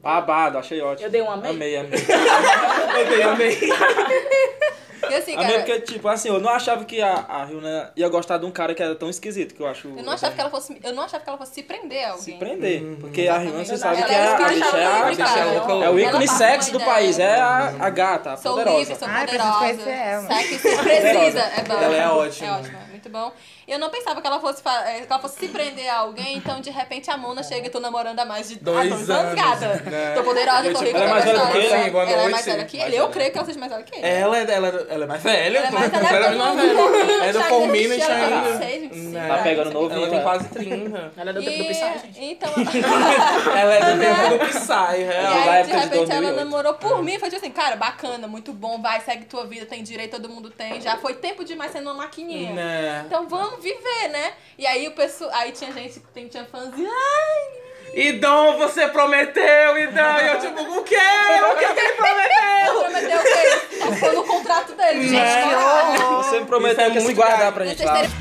Babado, achei ótimo. Eu dei um amei? Amei, amei. [laughs] Amei, amei. [laughs] E assim, cara, porque, tipo, assim, eu não achava que a, a Ryuna ia gostar de um cara que era tão esquisito, que eu acho... eu não achava que ela fosse. Eu não achava que ela fosse se prender a alguém. Se prender. Porque a Ryuna, você sabe Ela que é é, a bicha é a, a bicha é é o ícone passa do país, é a, a gata, a Sou poderosa. livre, sou Ai, preciso poderosa. conhecer ela. Sexy se precisa. É bom. Ela é ótima. É ótima, muito bom. Eu não pensava que ela fosse, eh, que ela fosse se prender a alguém, então de repente a Mona chega e tô namorando há mais de Dois há dois anos, gata. né? Tô poderosa, Eu, tô rica, ela é tô mais velha do que gostosa. ele? Ela é mais velha que ele. Mais Eu velha. creio que ela seja mais velha que ele. Ela é, ela, ela é mais velha. Ela é mais velha, ela é mais é velha. do- É do do- 4 do- Minutes ela tem ainda. 26, 25. Né? Tá pegando novinho, Ela tem é. quase 30. Ela é do tempo do Psy, gente. Então, [laughs] Ela é do tempo do Psy, E real. da aí, de repente, ela 2008. namorou por mim. Foi tipo assim, cara, bacana, muito bom, vai, segue tua vida, tem direito, todo mundo tem. Já foi tempo demais sendo uma maquininha. Né? Então vamos viver, né? E aí o pessoal. Aí tinha gente, tem, tinha fãs e. Ai, Idom, você prometeu, Idom. E eu tipo, o quê? O que que ele prometeu? prometeu o quê? Tá ficando no contrato dele, gente. Né? Você me prometeu Isso é que ia se muito guardar grave. pra Pra gente vocês lá. terem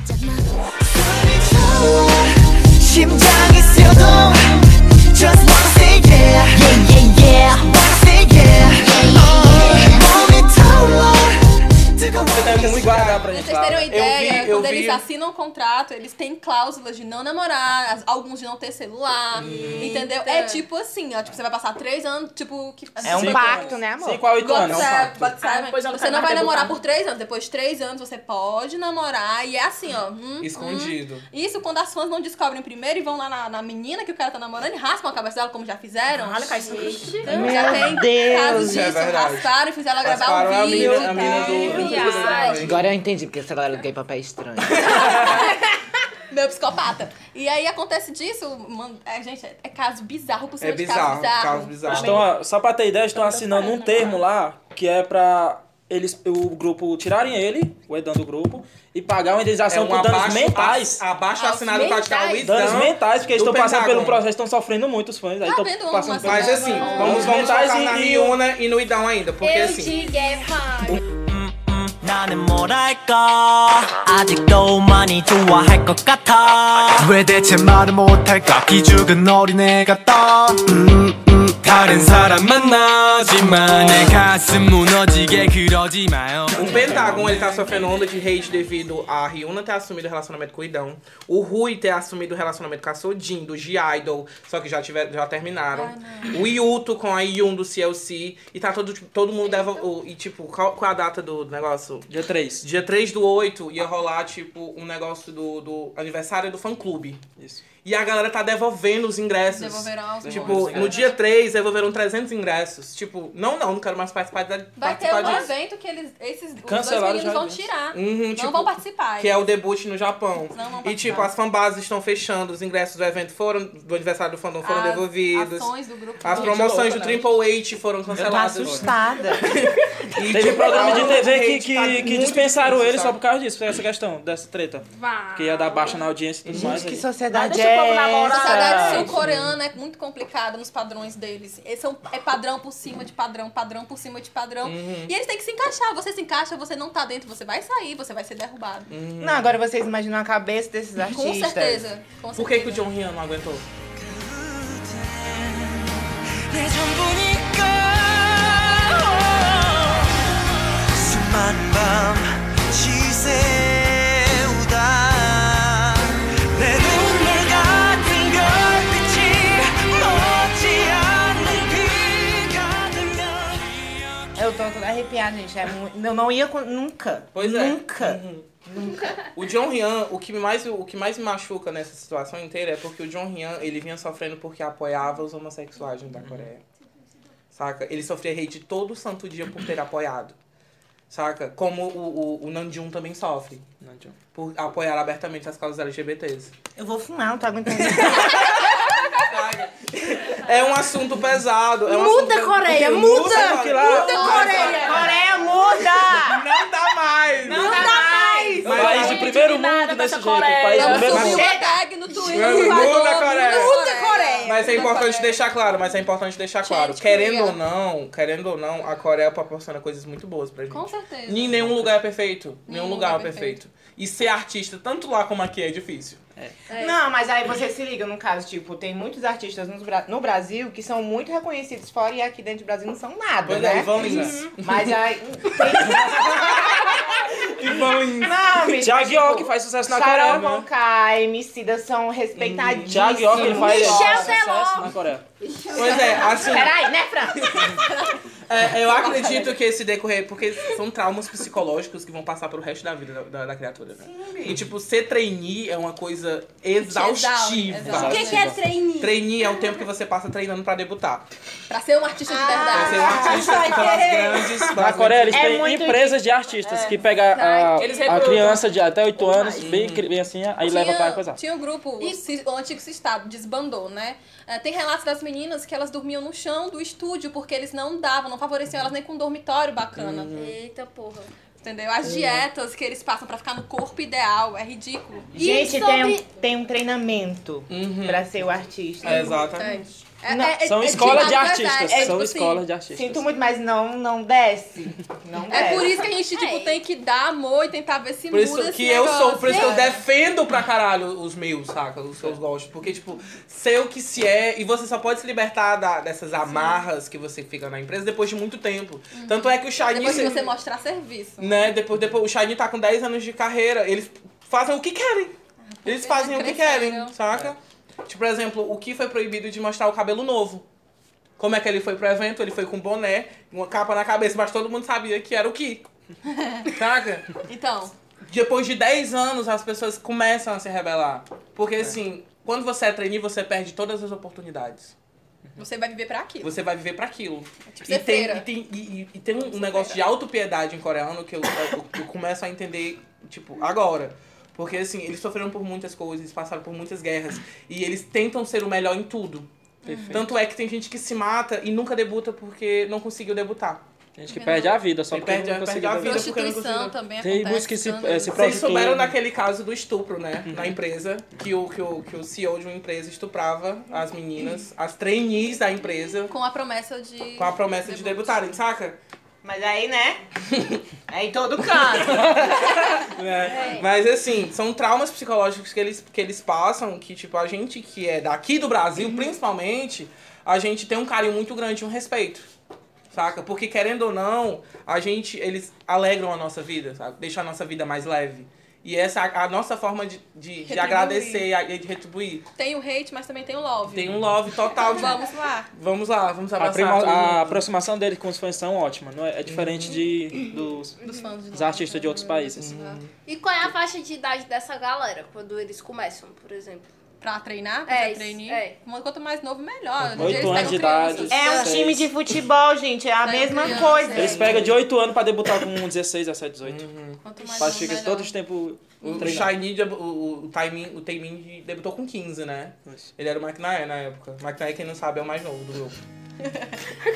심장이 쓰여도 muito guardar pra gente. Pra vocês terem uma ideia, eu vi, eu quando vi... eles assinam um contrato, eles têm cláusulas de não namorar, alguns de não ter celular, entendeu? É tipo assim, ó, tipo, você vai passar três anos, tipo... Que... É um pacto, né, amor? Cinco a anos, é um. WhatsApp, ah, você não vai namorar por três anos, depois de três anos você pode namorar, e é assim, ó. Hum, hum. Escondido. Hum. Isso quando as fãs não descobrem primeiro e vão lá na, na menina que o cara tá namorando e raspam a cabeça dela, como já fizeram. Olha, cai Já tem Deus. casos disso, é rasparam e fizeram ela gravar um vídeo. A menina, a tá? menina do, do, do, do, Viagem. Agora eu entendi porque essa galera do K-pop é estranha. Meu psicopata. E aí acontece disso, mano, é, gente, é, é caso bizarro por cima É de bizarro, caso bizarro. caso bizarro. Estão, só pra ter ideia, estão assinando um termo lá que é pra eles, o grupo tirarem ele, o Edan do grupo, e pagar uma indenização por danos É um abaixo- mentais. a- Abaixo assinado pra tirar o mentais. Idão. Danos mentais, porque eles estão passando pelo processo, estão sofrendo muito os fãs. Aí Tá estão vendo passando pelo Mas assim, vamos, vamos mentais focar e- na e- e no Idão ainda. Porque Eu assim, high. 나는 뭐랄까? 아직도 많이 좋아할 것 같아. 왜 대체 말을 못할까? 기죽은 어린애 같다 음, 음, 다른 사람 만나지만 내 가슴 무너지게 그러지 마요 o Pentágono ele tá sofrendo onda de hate devido a Ryuna ter assumido o relacionamento com o Idão. O Rui ter assumido o relacionamento com a Sojin, do G-Idol, só que já, tiver, já terminaram. o Yuto com a Yun do CLC. E tá todo, tipo, todo mundo deva. o- E tipo, qual, qual é a data do negócio? Dia 3. Dia 3 do 8 ia rolar, tipo, um negócio do, do aniversário do fã clube. Isso. E a galera tá devolvendo os ingressos. Devolveram aos Tipo, no dia 3, devolveram 300 ingressos. Tipo, não, não, não quero mais participar, da, Vai ter um disso. evento que eles, esses os dois Cancelaram meninos vão tirar. Uhum, não tipo, vão participar. Que é o debut no Japão. Não vão E tipo, as fanbases estão fechando, os ingressos do evento foram, do aniversário do fandom foram As devolvidos. ações do grupo As promoções do né? Triple H foram Eu tô canceladas. assustada. [laughs] E, Teve tipo, programa de TV que, que, tá que dispensaram difícil, ele só por causa disso, por essa questão, dessa treta. Vá. Que ia dar baixa na audiência e tudo mais. Gente, que aí. sociedade Deixa o povo é namorar. A sociedade essa? sul-coreana é muito complicada nos padrões deles. Esse é, um- é padrão por cima de padrão, padrão por cima de padrão. Uhum. E eles têm que se encaixar. Você se encaixa, você não tá dentro, você vai sair, você vai ser derrubado. Não, agora vocês imaginam a cabeça desses artistas. Com certeza. Com Por que, que o certeza. John Ryan não aguentou? 내 전부니까 수많은 밤 지새우다 Eu tô toda arrepiada, gente. É muito... Eu não ia com- nunca. Pois é. Nunca. Uhum. O John Ryan, o que, mais, o que mais me machuca nessa situação inteira é porque o John Ryan, ele vinha sofrendo porque apoiava os homossexuais da Coreia. Saca? Ele sofria hate todo santo dia por ter apoiado. Saca? Como o, o, o Namjoon também sofre. John. Por apoiar abertamente as causas LGBTs. Eu vou fumar, não tô aguentando. [laughs] É um assunto pesado. É um Muda, assunto Coreia, muda! lá- muda, Coreia! Coreia, muda! Não dá mais! Não dá mais! Um país de primeiro mundo desse jeito. Coreia. país de primeiro mundo. tag no Twitter. Muda, Muda, Coreia. Muda Coreia. Mas é Muda importante Coreia. deixar claro, mas é importante deixar claro. Querendo ou não, querendo ou não, a Coreia proporciona coisas muito boas pra gente. Com certeza. Em nenhum lugar é perfeito. Nenhum, Nenhum lugar, é é perfeito. E ser artista, tanto lá como aqui, é difícil. Não, mas aí você se liga, no caso, tipo, tem muitos artistas no, Bra- no Brasil que são muito reconhecidos fora e aqui dentro do Brasil não são nada, Pois né? é, Ivan Lins. Mas aí. Ivan Lins. [laughs] Não, bicho, Thiago tipo, que faz sucesso na Coreia. né? Conká, Emicida são respeitadíssimos. Thiago York ele faz Michel sucesso na Coreia. Pois é, assim, Peraí, né, Fran? [laughs] é, eu acredito que esse decorrer, porque são traumas psicológicos que vão passar pro resto da vida da, da- da criatura, né? E, tipo, ser trainee é uma coisa exaustiva. exaustiva. O que, que é trainee? Trainee é o tempo que você passa treinando pra debutar. Pra ser um artista de Pra verdade. ser um artista vai pelas grandes... Na Coreia eles É têm muito empresas de artistas que pegam a, Eles a criança de até 8 anos, bem, bem assim, aí leva pra coisa. tinha um grupo, o Cis- o antigo Estado desbandou, né? É, tem relatos das meninas que elas dormiam no chão do estúdio porque eles não davam, não favoreciam elas nem com um dormitório bacana. Eita porra. Entendeu? As dietas que eles passam pra ficar no corpo ideal é ridículo. Gente, E tem, um, sobre- tem um treinamento Uhum. pra ser o artista. É, exatamente. É, Não, é- é- São é escolas de tipo, artistas. é, São tipo assim, escolas de artistas. Sinto muito, mas não, não desce. Não desce. É por isso que a gente, tipo, tem que dar amor e tentar ver se Por isso muda que esse eu sou, negócio. por isso que eu É. defendo pra caralho os meus, saca? Os seus gostos. Porque, tipo, ser o que se é, e você só pode se libertar da- dessas amarras que você fica na empresa depois de muito tempo. Tanto é que o Shiny. Depois que se- você mostrar serviço. né, depois, depois, o Shiny tá com 10 anos de carreira, eles fazem o que querem. Eles fazem o que querem, saca? Tipo, por exemplo, o que foi proibido de mostrar o cabelo novo. Como é que ele foi pro evento? Ele foi com boné, uma capa na cabeça, mas todo mundo sabia que era o Ki. [laughs] Saca? Então, Depois de 10 anos, as pessoas começam a se rebelar. Porque, assim, quando você é trainee, você perde todas as oportunidades. você vai viver pra aquilo. Você vai viver pra aquilo. Tipo E tem, e, tem, e, e- e tem um, um negócio de autopiedade em coreano que eu, eu, eu começo a entender, tipo, agora. Porque, assim, eles sofreram por muitas coisas, eles passaram por muitas guerras. E eles tentam ser o melhor em tudo. Tanto é que tem gente que se mata e nunca debuta porque não conseguiu debutar. Tem gente que perde a vida só Tem porque perde- não perde conseguiu a beber. vida. porque eu não Prostituição também Tem acontece. muitos que se, eh, se Vocês prostituem. souberam daquele caso do estupro, né? Na empresa, que o, que, o, que o CEO de uma empresa estuprava as meninas, as trainees da empresa, Com a promessa de... com a promessa de debutarem, saca? Mas aí, né? [laughs] É em todo canto. [laughs] É. Mas assim, são traumas psicológicos que eles, que eles passam, que tipo, a gente que é daqui do Brasil, principalmente, a gente tem um carinho muito grande, um respeito. Saca? Porque querendo ou não, a gente, eles alegram a nossa vida, sabe? Deixam a nossa vida mais leve. E essa é a, a nossa forma de, de, de agradecer e de retribuir. Tem o hate, mas também tem o love. Tem um love total. de- Vamos lá. Vamos lá, vamos A, abraçar. prima- todo a aproximação dele com os fãs são ótima, não é? É diferente de, dos, Dos fãs de dos artistas de outros países. E qual é a faixa de idade dessa galera quando eles começam, por exemplo? pra treinar, pra é, treinar. É. Quanto mais novo, melhor. Oito anos de idade. É um time de futebol, gente. É a Pega mesma criança, coisa. É. Eles pegam de 8 anos pra debutar com 16, 17, 18. Uhum. Quanto mais Mas fica todo esse tempo. O, Shiny, o, o, timing, o timing debutou com 15, né? Isso. Ele era o McNair na época. McNair, quem não sabe, é o mais novo do grupo. é.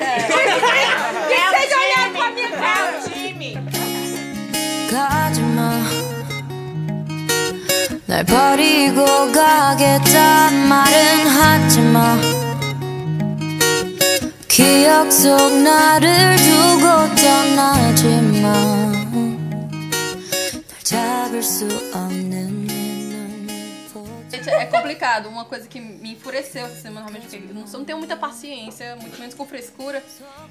[laughs] é. é. é. é. é. é. é. é. é. é. é. é. é. é. é. é. 날 버리고 가겠단 말은 하지마 기억 속 나를 두고 떠나지마 날 잡을 수 없는 내 눈을 보자 Gente, é complicado. Uma coisa que me enfureceu essa semana, realmente, porque eu não, eu não tenho muita paciência, muito menos com frescura.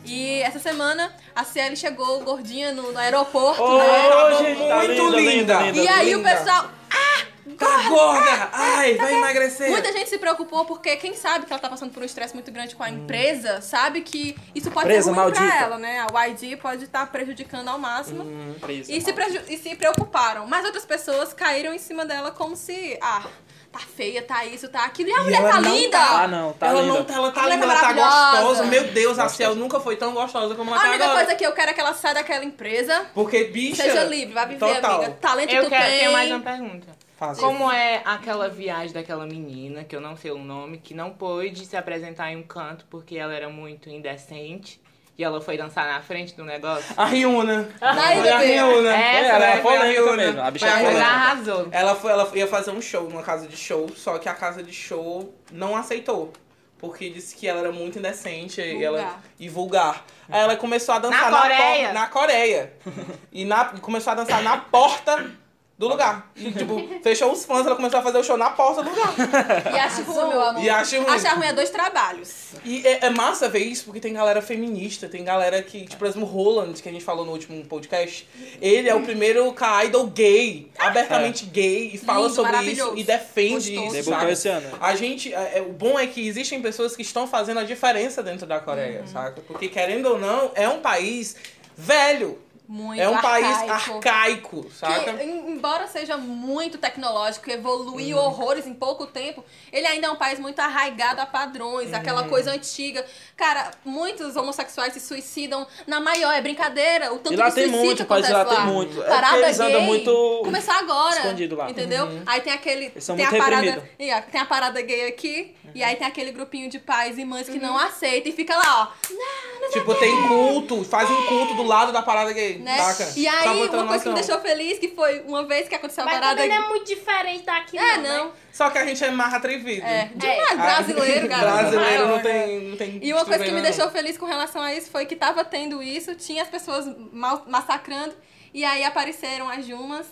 E essa semana a Cielo chegou gordinha no, no aeroporto, né? Hoje tá muito linda. E aí o linda. pessoal. Tá gorda! Ai, vai emagrecer! Muita gente se preocupou porque quem sabe que ela tá passando por um estresse muito grande com a empresa, sabe que isso pode Empresa ser ruim maldita. pra ela, né? A YG pode estar prejudicando ao máximo. Presa. E se, preju- e se preocuparam. Mas outras pessoas caíram em cima dela como se, ah, tá feia, tá isso, tá aquilo. E a mulher ela tá não linda! Ah, não, tá ela linda. não tá, ela tá A linda, tá ela tá gostosa. Meu Deus, a Ciel nunca foi tão gostosa como ela A tá única agora. coisa que eu quero é que ela saia daquela empresa. Porque, bicha... Seja livre, vai viver, total. amiga. Talento Eu tu quero, tem. tenho mais uma pergunta. Fácil. Como é aquela viagem daquela menina, que eu não sei o nome, que não pôde se apresentar em um canto porque ela era muito indecente e ela foi dançar na frente do negócio? A Riuna. Daí, Foi a. Riuna. Essa, ela né? é Foi a Riuna. mesmo. A bicha Foi é Ela Riuna. polêmica. arrasou. Ela, foi, ela ia fazer um show numa casa de show, só que a casa de show não aceitou. Porque disse que ela era muito indecente e, ela, Vulgar. e vulgar. Aí ela começou a dançar Na na, Coreia? por- na Coreia. e na, e começou a dançar na porta do lugar. E, tipo, [laughs] fechou os fãs, ela começou a fazer o show na porta do lugar. E acho ruim, meu amor. E acho ruim. Achar ruim é dois trabalhos. E é, é massa ver isso, porque tem galera feminista, tem galera que, tipo, por exemplo, o Roland, que a gente falou no último podcast, ele é o primeiro ca- idol gay, abertamente gay, e fala Lindo, sobre isso e defende Gostoso. isso. Debutou sabe? esse ano. A gente, é, é, o bom é que existem pessoas que estão fazendo a diferença dentro da Coreia, Uhum. saca? Porque, querendo ou não, é um país velho. Muito é um país arcaico. arcaico, saca? Que, em- embora seja muito tecnológico, evoluiu Uhum. horrores em pouco tempo, ele ainda é um país muito arraigado a padrões, Uhum. aquela coisa antiga. Cara, muitos homossexuais se suicidam na maior, é brincadeira. O tanto E lá de tem suicídio muito, acontece lá tem lá. muito. É Parada eles gay muito começou agora. escondido lá. Entendeu? Aí tem aquele. Tem a parada, reprimidos. e, ó, tem a parada gay aqui, e aí tem aquele grupinho de pais e mães que Uhum. não aceitam e fica lá, ó. Não, não Tipo, tem culto, fazem um culto do lado da parada gay, Né? E aí, uma coisa que me noção. deixou feliz, que foi uma vez que aconteceu a Mas parada. também não é muito diferente daqui, É, não. não. né? Só que a gente é mais atrevido. É, demais, brasileiro, cara. Brasileiro não tem, não tem E uma coisa que me estrutura, deixou feliz com relação a isso foi que tava tendo isso, tinha as pessoas massacrando, e aí apareceram as Jumas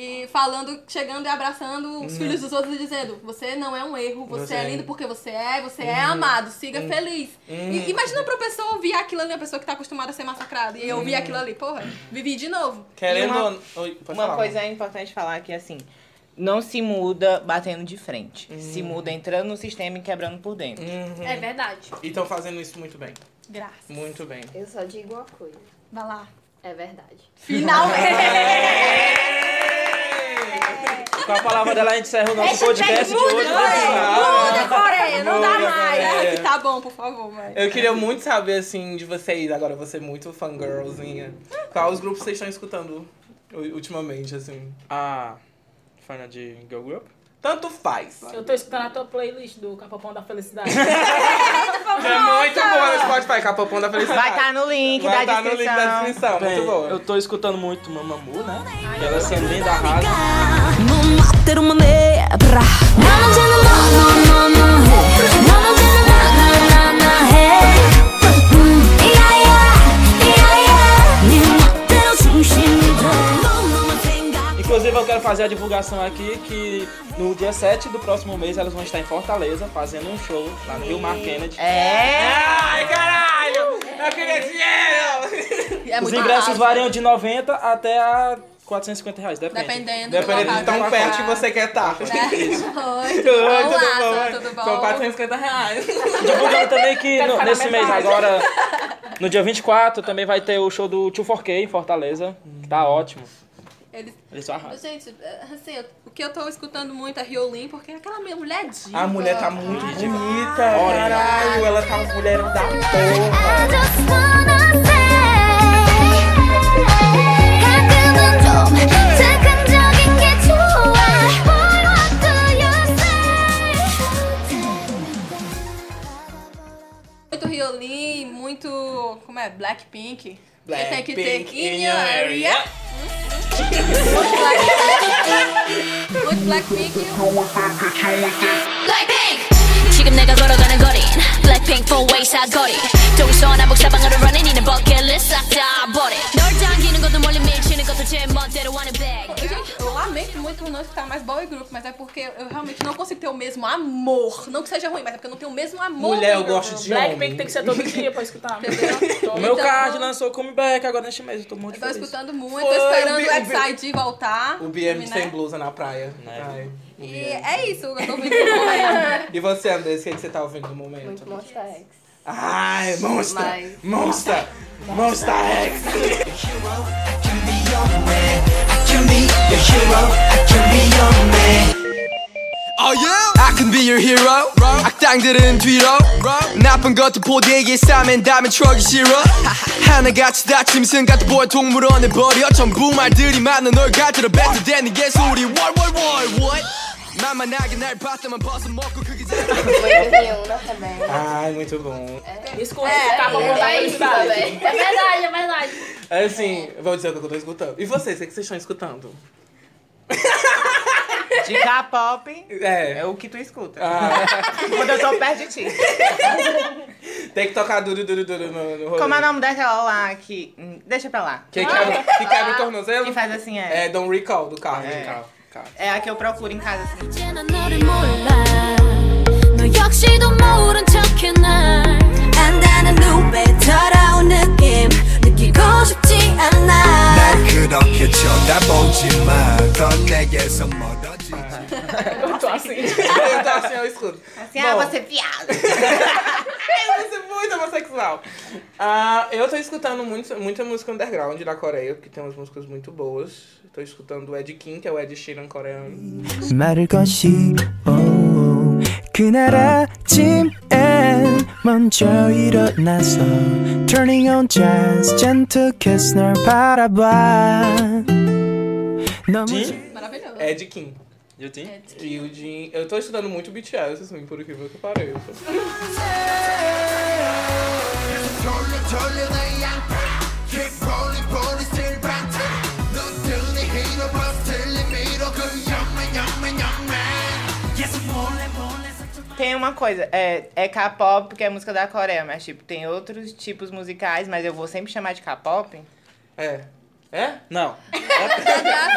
e falando, chegando e abraçando os filhos dos outros e dizendo: Você não é um erro, você, Uhum. Você é é- lindo porque você é, você é amado, siga feliz. E, imagina pra pessoa ouvir aquilo ali, a pessoa que tá acostumada a ser massacrada, e eu ouvir aquilo ali, porra, vivi de novo. Querendo E uma- não- Oi, Uma falar, coisa amor. importante falar que assim, não se muda batendo de frente. Se muda entrando no sistema e quebrando por dentro. É verdade. E estão fazendo isso muito bem. Graças. Muito bem. Eu só digo uma coisa. Vai lá. É verdade. [laughs] [laughs] Com a palavra dela, a gente encerra o nosso podcast de hoje. né? Muda, Coreia, não dá Muda, mais. Ai, que tá bom, por favor, vai. Eu queria muito saber, assim, de vocês, agora você muito fangirlzinha. Quais os grupos vocês estão escutando ultimamente, assim? A fã de Girl Group? Tanto faz. Eu tô escutando a tua playlist do Capapão da Felicidade. [laughs] É muito boa no Spotify, Capopão da Felicidade. Vai estar no link Vai da tá no link da descrição. descrição, Bem, muito boa. eu tô escutando muito Mamamoo, né? Ela sendo linda, arrasa. 넌 멋대로만 해봐라 난 언제나 너너너너 해. 난 언제나 나나나나 해. 음, 야야, 야야. 네 멋대로 중심이 돼. 넌 너만 생각. Inclusive, eu quero fazer a divulgação aqui que no dia 7 do próximo mês elas vão estar em Fortaleza fazendo um show lá no Rio Mar Kennedy. É. Ai, caralho! Eu queria dinheiro! É Os muito ingressos arraso. variam de 90 até a 450 reais, depende. Dependendo, Dependendo do de tão perto que você quer [laughs] estar. [laughs] Oi, Oi, tudo bom, tudo bom? Tudo bom? São 450 reais. Divulgando também que no- nesse mês agora, [laughs] no dia 24, também vai ter o show do 2 4K em Fortaleza, que tá ótimo. Eles... Eles só arrasam. Gente, é, assim, eu- o que eu tô escutando muito é Riolin, porque é aquela minha mulher diva. A mulher tá muito bonita, Olha. caralho. Ela tá um mulherão da I porra. Muito Riolin, muito. Como é? Blackpink. Blackpink Tem que ter in your area. Muito Blackpink. Muito Blackpink. Blackpink 지금 내가 걸어가는 거린 Blackpink four way 사거리 동서남북 사방으로 running é porque eu realmente não consigo ter o mesmo amor. Não que seja ruim, mas é porque eu não tenho o mesmo amor. Mulher, eu gosto de Blackpink homem. tem que ser todo dia [laughs] pra escutar. O meu Então- card lançou comeback agora neste mês, eu tô muito Eu tô feliz. escutando muito, Foi, tô esperando o XID voltar. O BM né? sem blusa na praia. Né? E é isso que eu tô ouvindo no momento. [laughs] E você, Andrés, o que, que você tá ouvindo no momento? Muito Monster X. Ai, Monster! Mas- Monster! Monster X! [laughs] Oh yeah? I can be your hero. 악당들은 뒤로. 나쁜 것도 포대에 싸맨 다음엔 추억이 싫어. [laughs] 하나같이 다 짐 승 같은 보여 동물원을 버려. 전부 말들이 많아 널 가지러 뱉어대는 개소리. What what what what 만만하게 날 봤다만 벗어 먹고 그게 잘 Muito Rihanna também. [laughs] Ai, muito bom. Escuta esse capa por É isso curiosidade. também. É verdade, é verdade. É assim, vou dizer o que eu tô escutando. E vocês, o que que vocês estão escutando? De K-pop É. é o que tu escuta. Ah, [laughs] Quando eu tô perto de ti. tem que tocar duro, duro, duro no, no rolê. Como é o nome daquela lá que. hum, Deixa pra lá. Que quebra, que quebra o tornozelo? Que faz assim, é. É Don't Recall, do carro. É. do carro, carro. É a que eu procuro em casa assim. [laughs] 이제 난 [laughs] 너를 몰라 너 역시도 모른 척해 날 안다는 눈빛 더러운 느낌 느끼고 싶지 않아 날 그렇게 쳐다보지 마넌 내게서 멀어지지 Eu tô assim. então assim eu escuto. Assim, ah, Bom. você é viado. [laughs] Você é muito homossexual. Ah, eu tô escutando muito, muita música underground da Coreia, porque tem umas músicas muito boas. Tô escutando o Ed Kim, que é o Ed Sheeran coreano. 말을 것이 그날 아침엔 먼저 일어나서 Turning on jazz gentle kiss 널 바라봐 너무 Maravilhoso. Ed Kim. Jutin? E o Jin. Eu tô estudando muito BTS, assim, por incrível que pareça. Tem uma coisa, é, é K-pop porque é música da Coreia, mas tipo, tem outros tipos musicais, mas eu vou sempre chamar de K-pop. É. É? Não.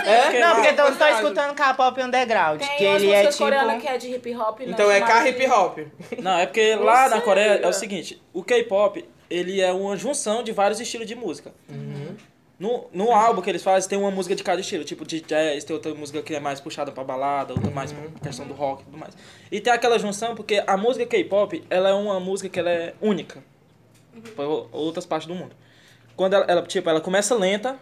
É? Não, porque eu tô, tô Verdade. escutando K-pop underground, Tem que umas ele é músicas tipo... coreanas que é de hip hop. né? Então é Mas- K hip hop. Não, é porque lá na Você Coreia é o seguinte, o K-pop, ele é uma junção de vários estilos de música. No, no álbum que eles fazem, tem uma música de cada estilo. Tipo, de jazz, tem outra música que é mais puxada pra balada, outra mais pra questão do rock e tudo mais. E tem aquela junção porque a música K-pop, ela é uma música que ela é única para outras partes do mundo. Quando ela, ela, tipo, ela começa lenta,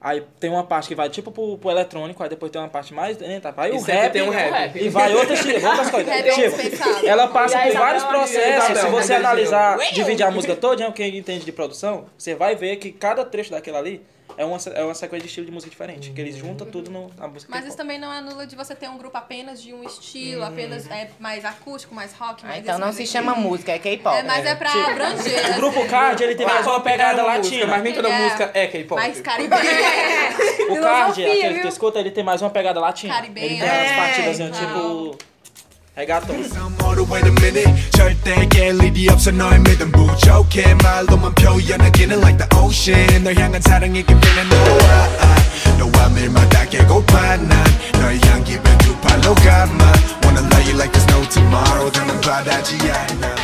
aí tem uma parte que vai tipo pro, pro eletrônico, aí depois tem uma parte mais lenta, vai E o rap, tem um rap. e vai outras, [laughs] outras coisas. Rap é tipo, ela passa por vários processos. Se você analisar, dividir a música toda, quem entende de produção, você vai ver que cada trecho daquela ali é uma, é uma sequência de estilo de música diferente. Que eles juntam tudo no, na música. Mas isso também não anula de você ter um grupo apenas de um estilo, apenas é, mais acústico, mais rock, Ah, mais então esse, não se chama música, é K-pop. É, mas é pra Tipo, abranger. O grupo Card, ele tem mais uma pegada uma música, latina. mas nem toda É. música é K-pop. Mais caribenha. [laughs] O Card, aquele que tu escuta, ele tem mais uma pegada latina. Caribenha. Ele tem umas É, partidas então. tipo... Reggaeton. 모두 wait a minute 절대 깰 일이 없어 너의 믿음 부족해 말로만 표현하기는 like the ocean 널 향한 사랑이 깊이는 너와 너와 밀마다 깨고파 난 너의 향기 두 팔로 감아 Wanna love you like there's no tomorrow 더는 바라지 않아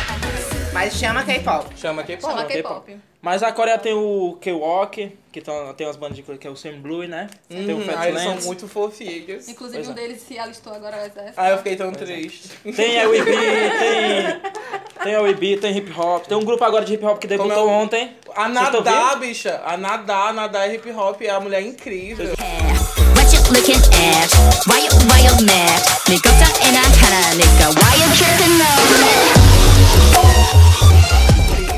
Mas chama K-pop. Chama K-pop. Chama K-pop. Mas a Coreia tem o K-Walk, que tão- tem umas bandas de coisa que é o Sam Blue, né? tem o Hum, aí eles são Fatlands. muito fofinhos. Inclusive, Pois um é. deles se alistou agora ao exército. Ah, eu fiquei tão triste. Tem a WB, tem... [laughs] Tem a WB, tem hip hop. Tem um grupo agora de hip hop que Como debutou é o- ontem. A Vocês tão Nadá, vendo? bicha. A Nadá, a Nadá é hip hop, é a mulher incrível. looking at? Why you, why you mad? 네 걱정이나 하라니까 Why you tripping on me?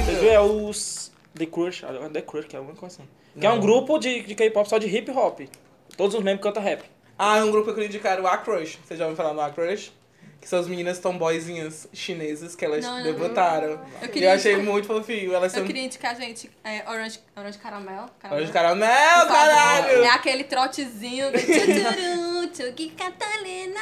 Você viu? É os The Crush, ah, The Crush, que é alguma coisa assim. Que é um grupo de, de K-pop só de hip hop. Todos os membros cantam rap. Ah, é um grupo que eu queria indicar, o A-Crush. Vocês já ouviram falar no A-Crush? Que são as meninas tomboyzinhas chinesas que elas Não, não, não. debutaram. Eu queria eu achei indicar- muito fofinho. Elas são Eu queria indicar, gente, é, Orange, orange Caramel. caramel. Olha caramel, né? caralho! É aquele trotezinho. do tchuturu, tchuki, Catalina.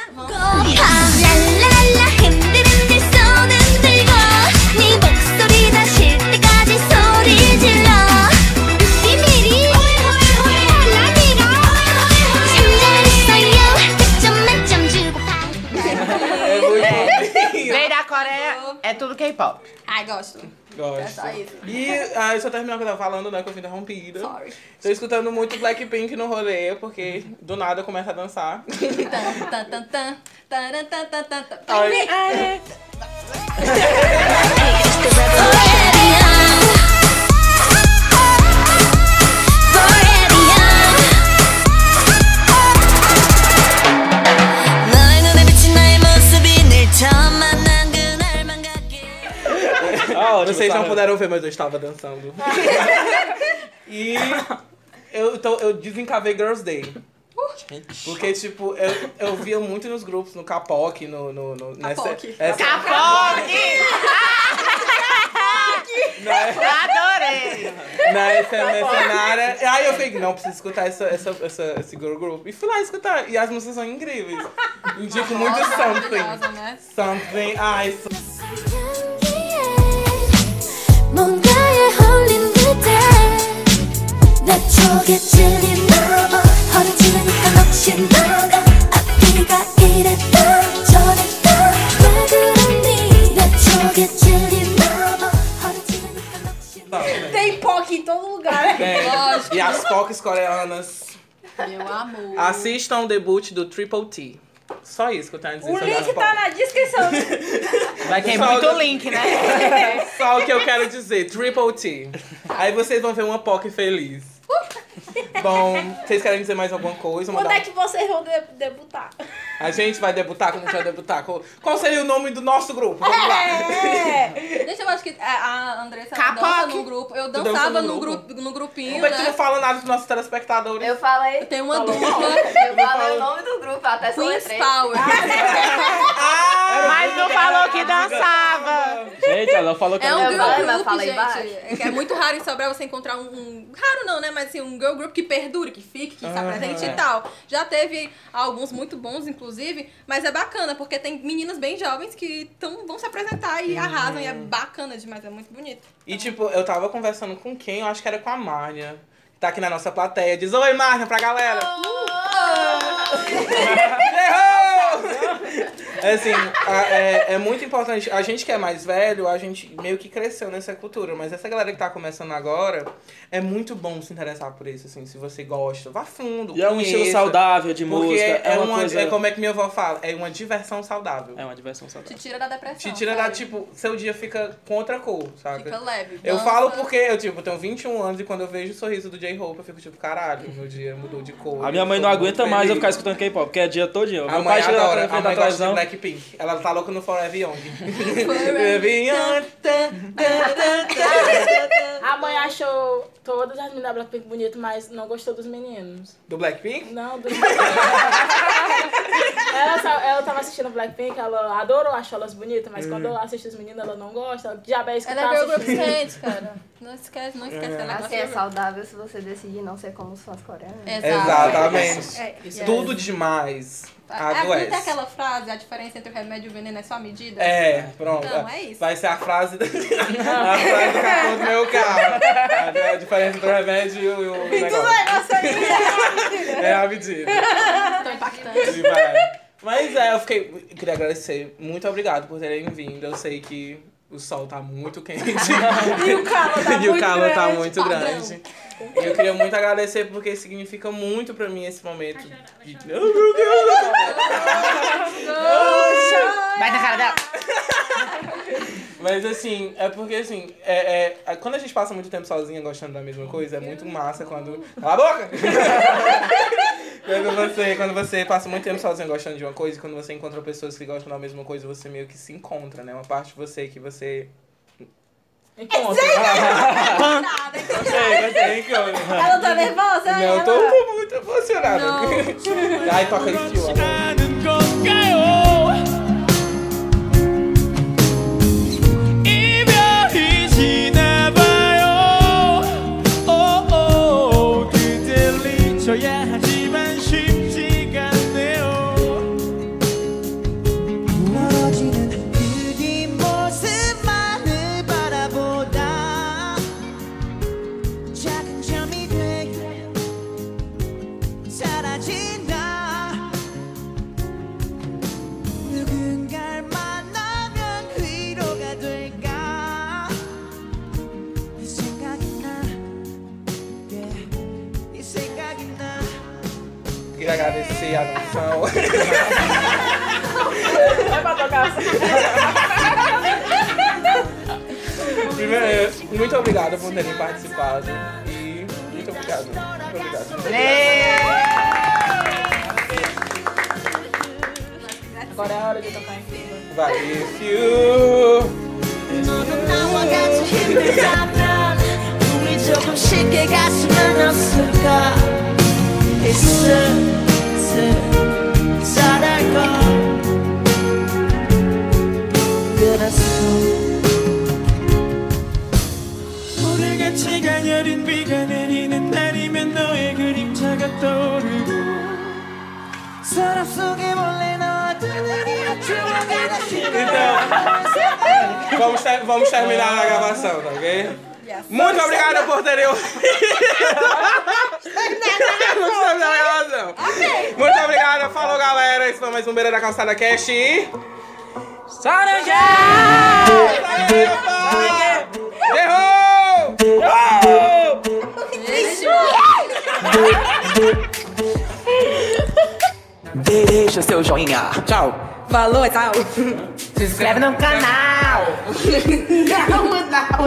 É tudo K-pop. Ai, gosto. Gosto. É só isso. E ah, eu só terminar o que eu tava falando, né? Que eu fui interrompida. Sorry. Tô escutando muito Blackpink no rolê, porque do nada eu começo a dançar. Tan, tan, tan, tan, taran, tan, tan, tan, tan. Ai, 너의 [laughs] Vocês não puderam ver, mas eu estava dançando. [laughs] e eu, tô, eu desencavei Girls Day. Porque, tipo, eu, eu via muito nos grupos, no Capoc, no... no, no nessa, Capoc. essa, Adorei! na essa mercenária. E aí eu falei, não, preciso escutar essa, essa, essa, esse girl group. E fui lá escutar. E as músicas são incríveis. Indico muito Something. Né? Something. Ai, so- 뭔가에 홀린 듯해 내 쪽에 찔린 너머 허리지르니까 넋이 나가 앞뒤가 이랬다 저랬다 왜 그러니 내 쪽에 찔린 너머 허리지르니까 넋이 나가 Tem POC em todo lugar, né? É. E as POCs coreanas. Meu amor. Assistam o debut do Triple T. Só isso que eu tenho a dizer O link tá na descrição. [laughs] Vai ter muito do- link, né? [laughs] Só o que eu quero dizer, Triple T. Aí vocês vão ver uma POC feliz. Bom, vocês querem dizer mais alguma coisa? Quando Mandar- é que vocês vão de- debutar? A gente vai debutar quando a gente vai debutar. Qual- seria o nome do nosso grupo? Vamos lá. É. Deixa eu acho que a- Andressa ela Capoc. dança no grupo. Eu dança dançava no no, grupo? grupo, no grupinho, Como é que tu né? não fala nada dos nossos telespectadores? Eu falei. Tem uma Falou. dupla. Eu falei o nome do grupo, até Queen's. Power. Ah, Mas não falou que dançava. Gente, ela falou que É um ela girl group, falei gente. É que É muito raro em Sobral você encontrar um, um- Raro não, né? Mas assim, um girl group que perdure, que fique, que se Aham. apresente e tal. Já teve alguns muito bons, inclusive, mas é bacana, porque tem meninas bem jovens que tão, vão se apresentar e arrasam, e é bacana demais, é muito bonito. E tipo, eu tava conversando com quem? Eu acho que era com a Márnia. que Tá aqui na nossa plateia. Diz oi, Márnia, pra galera. [laughs] Errou! É assim, a- é, é muito importante. A gente que é mais velho, a gente meio que cresceu nessa cultura. Mas essa galera que tá começando agora, é muito bom se interessar por isso, assim. Se você gosta, vá fundo. E é um estilo saudável de Porque música. é, É, uma, uma, coisa. é como é que minha avó fala, é uma diversão saudável. É uma diversão Te saudável. tira da depressão. Te tira da, sabe? tipo, seu dia fica com outra cor, sabe? Fica leve. Eu dança. falo porque eu, tipo, tenho 21 anos e quando eu vejo o sorriso do J-Hope, eu fico tipo, caralho, meu dia mudou de cor. A minha mãe não aguenta mais eu feliz. ficar escutando K-pop, porque é dia todo dia. A Meu mãe pai chega adora, na a frente mãe da gosta de televisão. Blackpink. Ela tá louca no Forever Young. Forever [laughs] Young. A mãe achou todas as meninas da Blackpink bonitas, mas não gostou dos meninos. Do Blackpink? Não, dos [laughs] meninos. ela, só- ela tava assistindo Blackpink, ela adorou, achou elas bonitas, mas quando ela assiste os meninos, ela não gosta. Ela já bem Ela é girl group sente, cara. Não esquece, não esquece que ela Assim é saudável se você decidir não ser como os fãs coreanos. Exatamente. É, yes. Tudo demais É, não tem aquela frase, a diferença entre o remédio e o veneno é só a medida? É, pronto. Então, é isso. Vai ser a frase, [laughs] a frase do capô do meu carro. A, a diferença entre o remédio e o, e o negócio. [laughs] É a medida. Tão impactante. Mas é, eu fiquei. eu Queria agradecer. Muito obrigado por terem vindo. Eu sei que o sol tá muito quente. [laughs] E o calor tá [laughs] e o muito calor tá grande. muito Padrão. grande. E eu queria muito agradecer porque significa muito pra mim esse momento. Oh, meu Deus! Vai na cara dela. [laughs] Mas assim, é porque assim, é, é- quando a gente passa muito tempo sozinha gostando da mesma coisa, é muito massa quando. Cala a boca! Quando você, quando você passa muito tempo sozinho gostando de uma coisa, e quando você encontra pessoas que gostam da mesma coisa, você meio que se encontra, né? Uma parte de você que você. Encontra. Gostei, gostei, encontra. Ela tá nervosa? Não, eu tô, tô muito emocionada. [laughs] Ai, toca esse tio noção. É pra tocar assim. Primeiro, muito obrigado por terem participado. E muito obrigado. Muito obrigado. Agora é a hora de tocar em cima. Vai, if you. Então, vamos, ter- vamos terminar a gravação, tá ok? Muito obrigado por terem ouvido. Muito obrigado. Falou, galera. Esse foi mais um Beira da Calçada Cast. e- Saranja! Errou! Deixa seu joinha. Tchau. Valor, tchau. Se inscreve no canal.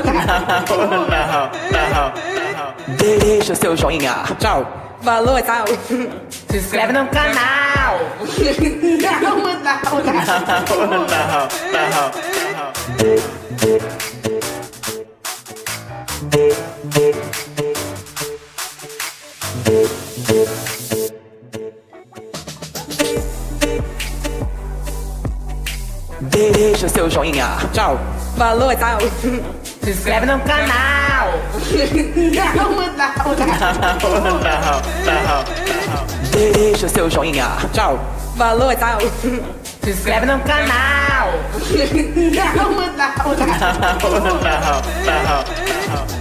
não, não, não. não, não. Deixa seu joinha. Tchau. Valor, tchau. Se inscreve no canal. não, não, não. não, não. Deixa seu joinha. Tchau. Valor, tchau. Se inscreve no canal. não, não, não, não. Deixa seu joinha. Tchau. Valor, tchau. Se inscreve no canal. não, não, não. não, não.